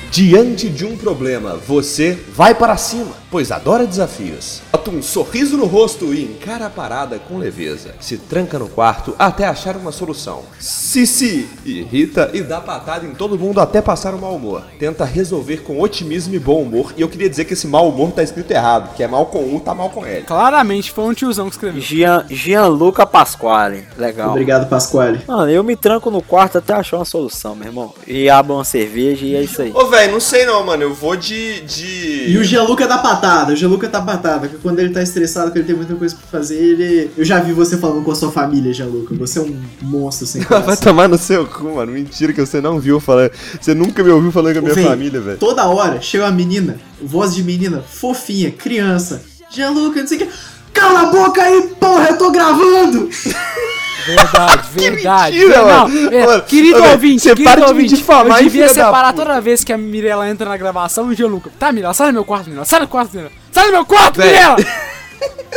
Diante de um problema, você vai para cima, pois adora desafios. Bota um sorriso no rosto e encara a parada com leveza. Se tranca no quarto até achar uma solução. Se se irrita e dá patada em todo mundo até passar o mau humor. Tenta resolver com otimismo e bom humor. E eu queria dizer que esse mau humor tá escrito errado, que é mal com um, tá mal com ele. Claramente foi um tiozão que escreveu. Gian, Gianluca Pasquale. Legal. Obrigado, Pasquale. Mano, eu me tranco no quarto até achar uma solução, meu irmão. E abro uma cerveja e é isso aí. Ô, velho, não sei não, mano. Eu vou de. de... E o Gianluca dá patada, o Gianluca tá patada, porque quando ele tá estressado, que ele tem muita coisa pra fazer, ele. Eu já vi você falando com a sua família, Gianluca. Você é um monstro sem Vai coração. tomar no seu cu, mano. Mentira que você não viu falando. Você nunca me ouviu falando com a minha família, velho. Toda hora chega uma menina, voz de menina, fofinha, criança. Gianluca, não sei o que. Cala a boca aí, porra, eu tô gravando! Verdade, verdade. mentira, não, mano. é, Mano, querido velho, ouvinte, você querido para de me ouvinte, difamar, eu hein, devia separar toda vez que a Mirella entra na gravação o Gianluca. Tá, Mirella, sai do meu quarto, Mirella, sai do quarto, Mirella. Sai do meu quarto. Mirella!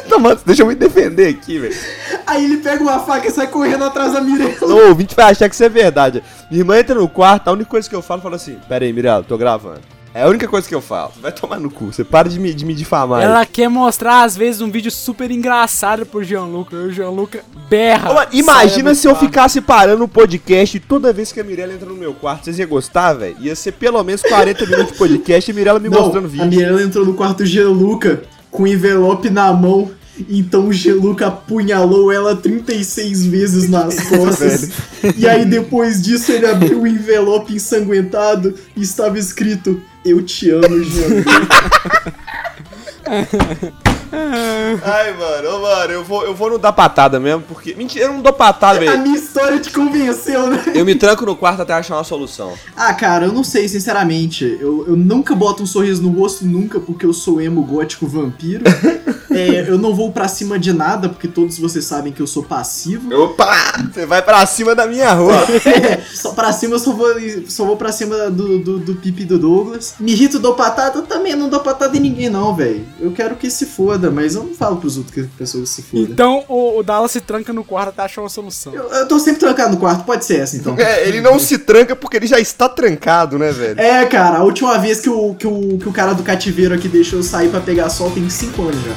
Não, mano, deixa eu me defender aqui, velho. Aí ele pega uma faca e sai correndo atrás da Mirella. O ouvinte vai achar que isso é verdade. Minha irmã entra no quarto, a única coisa que eu falo, fala assim: Pera aí, Mirella, tô gravando. É a única coisa que eu falo. Vai tomar no cu. Você para de me, de me difamar. Ela quer mostrar, às vezes, um vídeo super engraçado pro Gianluca. E o Gianluca berra. Ô, mano, imagina se eu ficasse parando o podcast toda vez que a Mirella entra no meu quarto. Vocês iam gostar, velho? Ia ser pelo menos 40 minutos de podcast e a Mirella me Não, mostrando a vídeo. Mirella entrou no quarto do Gianluca com o envelope na mão. Então o Gianluca apunhalou ela 36 vezes nas costas. e aí depois disso ele abriu o envelope ensanguentado e estava escrito: Eu te amo, Gianluca. Ai, mano, ô, mano, eu vou, eu vou não dar patada mesmo, porque. Mentira, eu não dou patada, a velho. minha história te convenceu, né? Eu me tranco no quarto até achar uma solução. Ah, cara, eu não sei, sinceramente. Eu, eu nunca boto um sorriso no rosto, nunca, porque eu sou emo gótico vampiro. É, eu não vou pra cima de nada, porque todos vocês sabem que eu sou passivo. Opa! Você vai pra cima da minha rua. É, só pra cima eu só vou, só vou pra cima do, do, do Pipi do Douglas. Me irrito, dou patada, eu também não dou patada em ninguém, não, velho. Eu quero que se foda, mas eu não falo pros outros que a pessoa se foda. Então o, o Dallas se tranca no quarto até achar uma solução. Eu, eu tô sempre trancado no quarto, pode ser essa então. É, ele não se tranca porque ele já está trancado, né, velho? É, cara, a última vez que o, que o, que o cara do cativeiro aqui deixou eu sair pra pegar sol tem 5 anos já.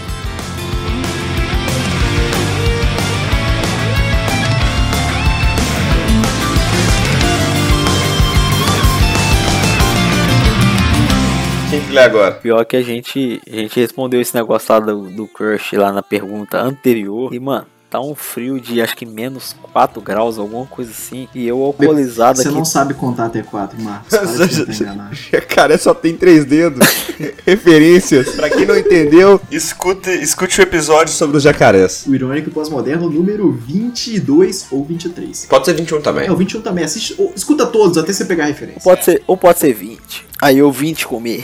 Lê agora? Pior que a gente, a gente respondeu esse negócio lá do, do crush lá na pergunta anterior. E, mano, tá um frio de acho que menos 4 graus, alguma coisa assim. E eu alcoolizado Você aqui. não sabe contar até 4, Marcos. Enganar. Cara, só tem três dedos. Referências. Pra quem não entendeu, escute, escute o episódio sobre os jacarés. O Irônico Pós-Moderno número 22 ou 23. Pode ser 21 também. É, o 21 também. Assiste, ou- escuta todos até você pegar a referência. Pode ser, ou pode ser 20. Aí eu 20 comer.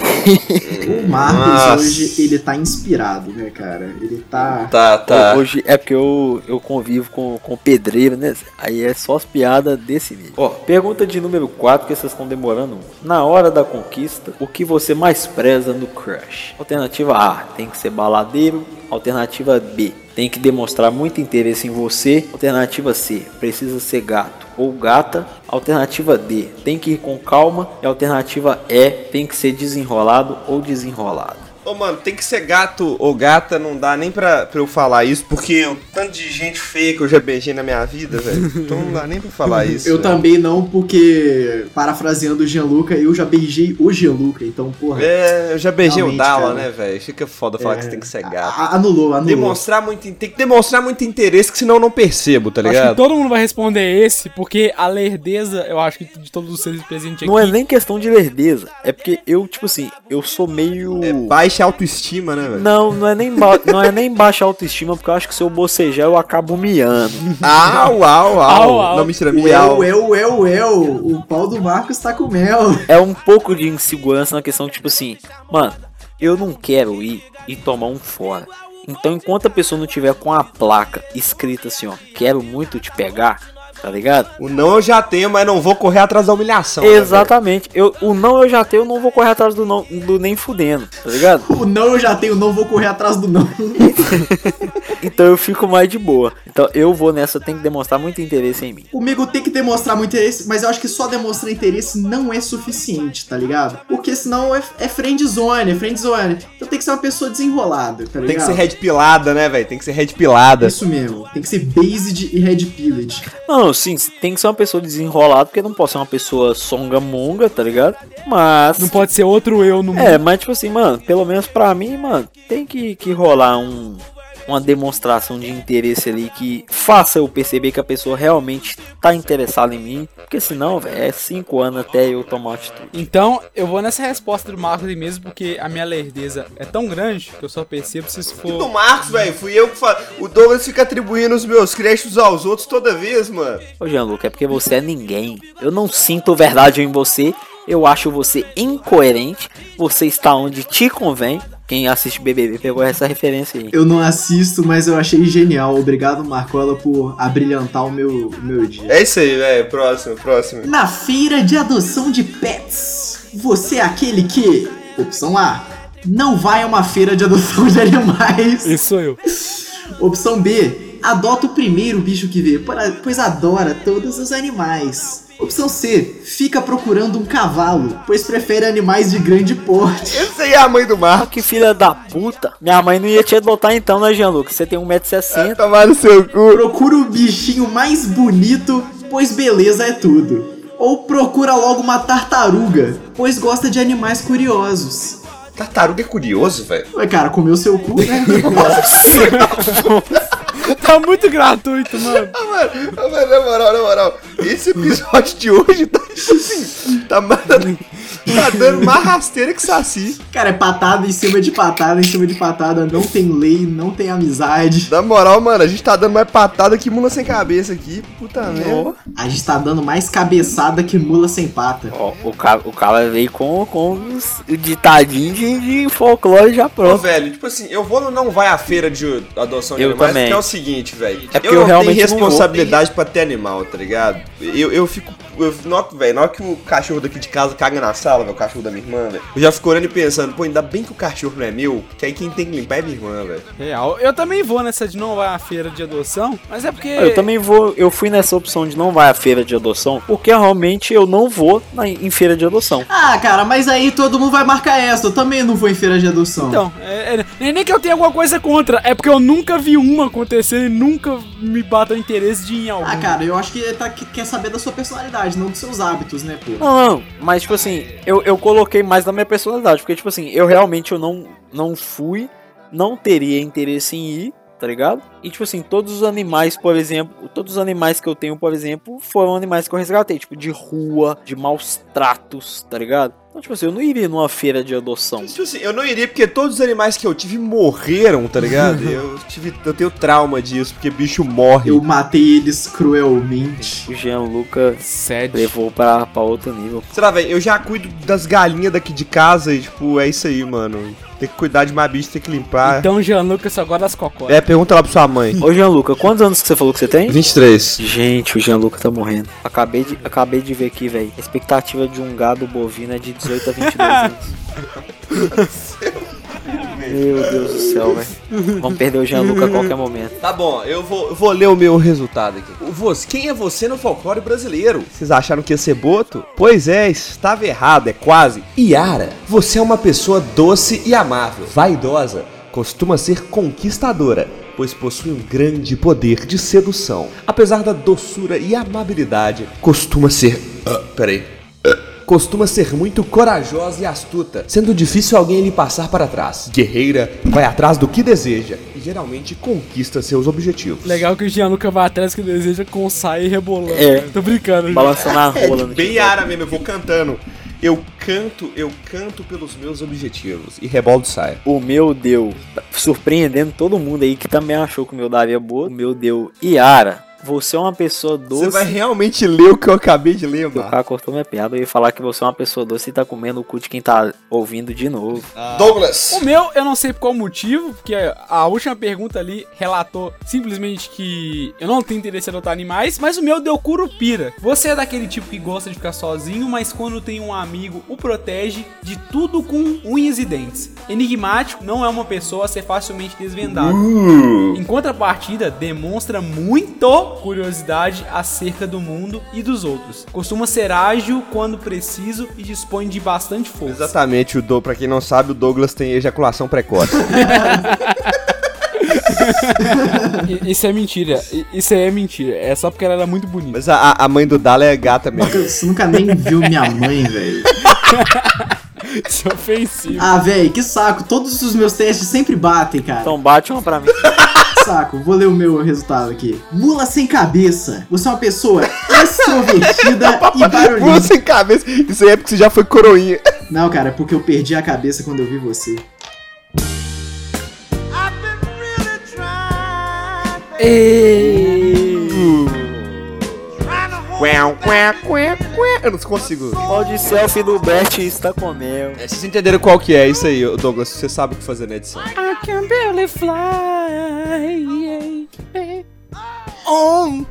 O Marcos Nossa. hoje, ele tá inspirado, né, cara? Ele tá... Tá, tá. Hoje é porque eu, eu convivo com, com pedreiro, né? Aí é só as piadas desse nível. Ó, pergunta de número 4 que vocês estão demorando. Na hora da conquista, o que você mais preza no crush? Alternativa A, tem que ser baladeiro. Alternativa B, tem que demonstrar muito interesse em você. Alternativa C, precisa ser gato ou gata. Alternativa D, tem que ir com calma. E alternativa E, tem que ser desenrolado ou desenrolado. Ô, mano, tem que ser gato ou gata, não dá nem pra, pra eu falar isso, porque o tanto de gente feia que eu já beijei na minha vida, velho. Então não dá nem pra falar isso. Eu velho. também não, porque, parafraseando o Gianluca, eu já beijei o Gianluca, então, porra. É, eu já beijei o Dala, cara. né, velho? Fica foda falar É. que você tem que ser gato. A- Anulou, anulou. Demonstrar muito, tem que demonstrar muito interesse, que senão eu não percebo, tá Acho que ligado? todo mundo vai responder esse, porque a lerdeza, eu acho que de todos os seres presentes aqui. Não é nem questão de lerdeza. É porque eu, tipo assim, eu sou meio. Baixa autoestima, né, velho? Não, não é, nem ba- não é nem baixa autoestima, porque eu acho que se eu bocejar eu acabo miando. Au, au, au. Au, au. Não, mentira, miau. ué, ué, ué, o pau do Marcos tá com mel. É um pouco de insegurança na questão, tipo assim, mano, eu não quero ir e tomar um fora. Então, enquanto a pessoa não tiver com a placa escrita assim, ó, quero muito te pegar, tá ligado? O não eu já tenho, mas não vou correr atrás da humilhação. né? Exatamente. Eu, o não eu já tenho, eu não vou correr atrás do não, do nem fudendo, tá ligado? O não eu já tenho, não vou correr atrás do não. Então eu fico mais de boa. Então eu vou nessa, tem que demonstrar muito interesse em mim. Comigo tem que demonstrar muito interesse, mas eu acho que só demonstrar interesse não é suficiente, tá ligado? Porque senão é, é friend zone, é friend zone. Então tem que ser uma pessoa desenrolada, tá ligado? Tem que ser red pilada, né, velho? Tem que ser red pilada. Isso mesmo. Tem que ser based e red pilled. Não, sim, tem que ser uma pessoa desenrolada, porque não pode ser uma pessoa songamonga, tá ligado? Mas. Não pode ser outro eu no mundo. É, mas tipo assim, mano, pelo menos pra mim, mano, tem que, que rolar um, uma demonstração de interesse ali que faça eu perceber que a pessoa realmente tá interessada em mim. Porque senão, velho, é cinco anos até eu tomar atitude. Então, eu vou nessa resposta do Marcos aí mesmo, porque a minha lerdeza é tão grande que eu só percebo se isso Do for. Marcos, velho, fui eu que falei. O Douglas fica atribuindo os meus créditos aos outros toda vez, mano. Ô, Gianluca, é porque você é ninguém. Eu não sinto verdade em você. Eu acho você incoerente. Você está onde te convém. Quem assiste BBB pegou essa referência aí. Eu não assisto, mas eu achei genial. Obrigado, Marcola, por abrilhantar o meu, o meu dia. É isso aí, velho. Próximo, próximo. Na feira de adoção de pets, você é aquele que, opção A, não vai a uma feira de adoção de animais. Esse sou eu. Opção B, adota o primeiro bicho que vê, pois adora todos os animais. Opção C, fica procurando um cavalo, pois prefere animais de grande porte. Essa aí é a mãe do Ah, Marcos. que filha da puta. Minha mãe não ia te adotar então, né, Gianluca? Você tem 1,60m. Tomar no seu cu. Procura o bichinho mais bonito, pois beleza é tudo. Ou procura logo uma tartaruga, pois gosta de animais curiosos. Tartaruga é curioso, velho. Ué, cara, comeu seu cu, né? Tá muito gratuito, mano. Ah, mano, ah, mano, na moral, na moral. Esse episódio de hoje tá assim. Tá, ma- tá dando mais rasteira que saci. Cara, é patada em cima de patada, em cima de patada. Não tem lei, não tem amizade. Na moral, mano, a gente tá dando mais patada que mula sem cabeça aqui. Puta merda. A gente tá dando mais cabeçada que mula sem pata. Ó, o cara, o cara veio com, com os- o ditadinho de, de folclore já Ô, pronto. velho, tipo assim, eu vou no não vai à feira de adoção de Eu animais, também. porque é o seguinte, velho. É porque eu eu não realmente tenho responsabilidade pra ter animal, tá ligado? Eu, eu fico. Eu, que- na hora que o cachorro daqui de casa caga na sala, velho, o cachorro da minha irmã, velho, eu já fico olhando e pensando, pô, ainda bem que o cachorro não é meu, que aí quem tem que limpar é minha irmã, velho. Real. Eu também vou nessa de não vai à feira de adoção, mas é porque. Eu também vou, eu fui nessa opção de não vai à feira de adoção, porque realmente eu não vou na, em feira de adoção. Ah, cara, mas aí todo mundo vai marcar essa. Eu também não vou em feira de adoção. Então, é, é- nem, nem que eu tenha alguma coisa contra, é porque eu nunca vi uma acontecer e nunca me bata o interesse de ir em alguma. Ah, cara, eu acho que ele tá, que- quer saber da sua personalidade, não dos seus hábitos, né, pô? Não, não, mas tipo assim, eu, eu coloquei mais na minha personalidade, porque tipo assim, eu realmente eu não, não fui, não teria interesse em ir, tá ligado? E tipo assim, todos os animais, por exemplo, todos os animais que eu tenho, por exemplo, foram animais que eu resgatei, tipo de rua, de maus tratos, tá ligado? Então, tipo assim, eu não iria numa feira de adoção. Tipo assim, eu não iria porque todos os animais que eu tive morreram, tá ligado? eu tive. Eu tenho trauma disso, porque bicho morre. Eu matei eles cruelmente. O Gianluca Sério. levou pra, pra outro nível. Sei lá, velho, eu já cuido das galinhas daqui de casa e, tipo, é isso aí, mano. Tem que cuidar de mais bicho, tem que limpar. Então, Jean Lucas só gosta das. É, pergunta lá pra sua mãe. Ô Gianluca, quantos anos que você falou que você tem? 23. Gente, o Gianluca tá morrendo. Acabei de, acabei de ver aqui, velho. A expectativa de um gado bovino é de 18 a 22 anos. Meu Deus do céu, velho. Vamos perder o Gianluca a qualquer momento. Tá bom, eu vou, vou ler o meu resultado aqui. Você, quem é você no folclore brasileiro? Vocês acharam que ia ser Boto? Pois é, estava errado, é quase. Yara, você é uma pessoa doce e amável, vaidosa, costuma ser conquistadora, pois possui um grande poder de sedução. Apesar da doçura e amabilidade, costuma ser. Ah, peraí. Costuma ser muito corajosa e astuta, sendo difícil alguém lhe passar para trás. Guerreira, vai atrás do que deseja e geralmente conquista seus objetivos. Legal que o Gianluca vai atrás que deseja com sair rebolando. É. Tô brincando. Balançando a rola no Bem. Yara mesmo, eu vou cantando. Eu canto, eu canto pelos meus objetivos. E reboldo sai. O meu deu, surpreendendo todo mundo aí que também achou que o meu daria boa. O meu deu Yara. Você é uma pessoa doce. Você vai realmente ler o que eu acabei de ler, O mano? cara cortou minha piada. Ia falar que você é uma pessoa doce e tá comendo o cu de quem tá ouvindo de novo. Douglas! O meu, eu não sei por qual motivo, porque a última pergunta ali relatou simplesmente que eu não tenho interesse em adotar animais, mas o meu deu curupira. Você é daquele tipo que gosta de ficar sozinho, mas quando tem um amigo, o protege de tudo com unhas e dentes. Enigmático, não é uma pessoa a ser facilmente desvendada. Em contrapartida, demonstra muito curiosidade acerca do mundo e dos outros. Costuma ser ágil quando preciso e dispõe de bastante força. Exatamente, o do, pra quem não sabe, o Douglas tem ejaculação precoce. Isso é mentira. Isso aí é mentira. É só porque ela era muito bonita. Mas a, a mãe do Dala é gata mesmo. Você nunca nem viu minha mãe, velho. Isso é ofensivo. Ah, velho, que saco. Todos os meus testes sempre batem, cara. Então bate uma pra mim. Saco. Vou ler o meu resultado aqui. Mula sem cabeça. Você é uma pessoa extrovertida e Mula barulhenta. sem cabeça. Isso aí é porque você já foi coroinha. Não, cara, é porque eu perdi a cabeça quando eu vi você. Quém. Eu não consigo. Pode selfie do Bert está comendo. É, vocês entenderam qual que é isso aí, Douglas? Você sabe o que fazer na edição. I can barely fly.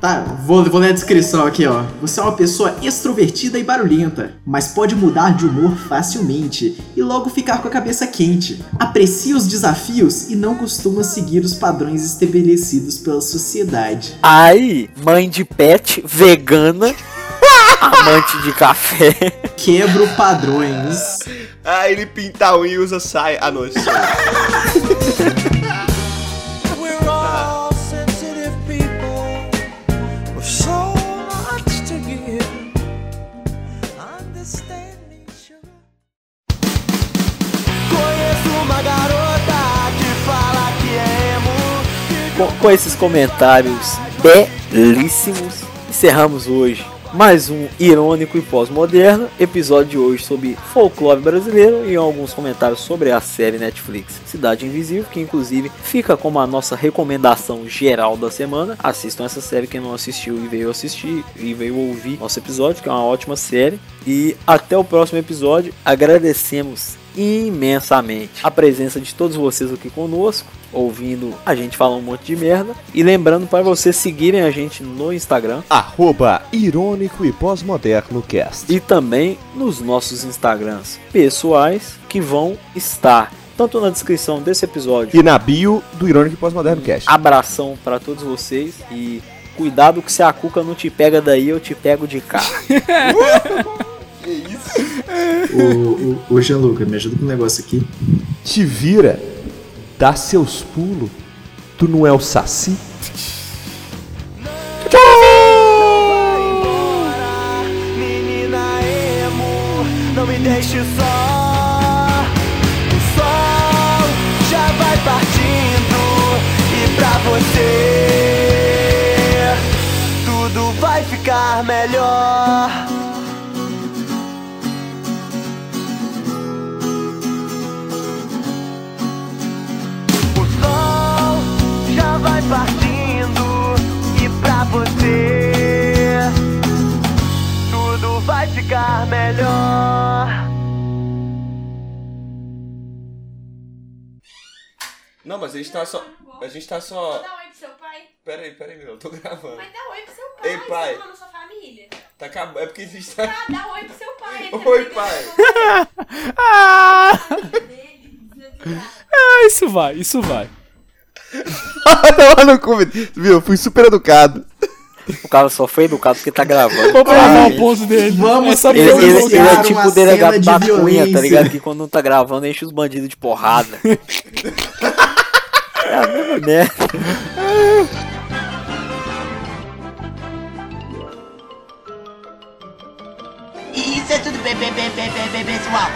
Tá, vou, vou ler a descrição aqui, ó. Você é uma pessoa extrovertida e barulhenta, mas pode mudar de humor facilmente e logo ficar com a cabeça quente. Aprecia os desafios e não costuma seguir os padrões estabelecidos pela sociedade. Aí, mãe de pet, vegana, amante de café. Quebro padrões. Ah, ele pinta a unha e usa saia. Ah, não, isso We're Com, com esses comentários belíssimos, encerramos hoje mais um irônico e pós-moderno episódio de hoje sobre folclore brasileiro e alguns comentários sobre a série Netflix Cidade Invisível, que inclusive fica como a nossa recomendação geral da semana. Assistam essa série quem não assistiu e veio assistir e veio ouvir nosso episódio, que é uma ótima série. E até o próximo episódio. Agradecemos imensamente a presença de todos vocês aqui conosco, ouvindo a gente falar um monte de merda. E lembrando para vocês seguirem a gente no Instagram Arroba irônico e pós-moderno cast. e também nos nossos Instagrams pessoais que vão estar tanto na descrição desse episódio. E na bio do Irônico e Pós-Moderno Cast. Abração para todos vocês e cuidado que se a cuca não te pega daí, eu te pego de cá. Ô, ô, ô Gianluca, me ajuda com um negócio aqui. Te vira, dá seus pulos. Tu não é o Saci? Menina emo, não me deixe só. O sol já vai partindo e pra você tudo vai ficar melhor. Ficar melhor. Não, mas a gente tá só. A gente tá só. Dá oi pro seu pai. Pera aí, pera aí, meu, eu tô gravando. Mas dá oi pro seu pai. Ei, pai. Você ama sua família. Tá acabando. É porque a gente tá. Ah, dá oi pro seu pai. ele tá Oi, pai. Ah! Desgraçado. Ah, isso vai, isso vai. Tava no cu, viu? Eu fui super educado. O cara só foi educado porque tá gravando. Provar Ah, o ponto dele. Vamos é só Ele, ele- ele é uma tipo o delegado de da cunha, tá ligado? Que quando não tá gravando, enche os bandidos de porrada. é a mesma merda. Isso é tudo bem, bem, bem, bem, bem, bem, pessoal.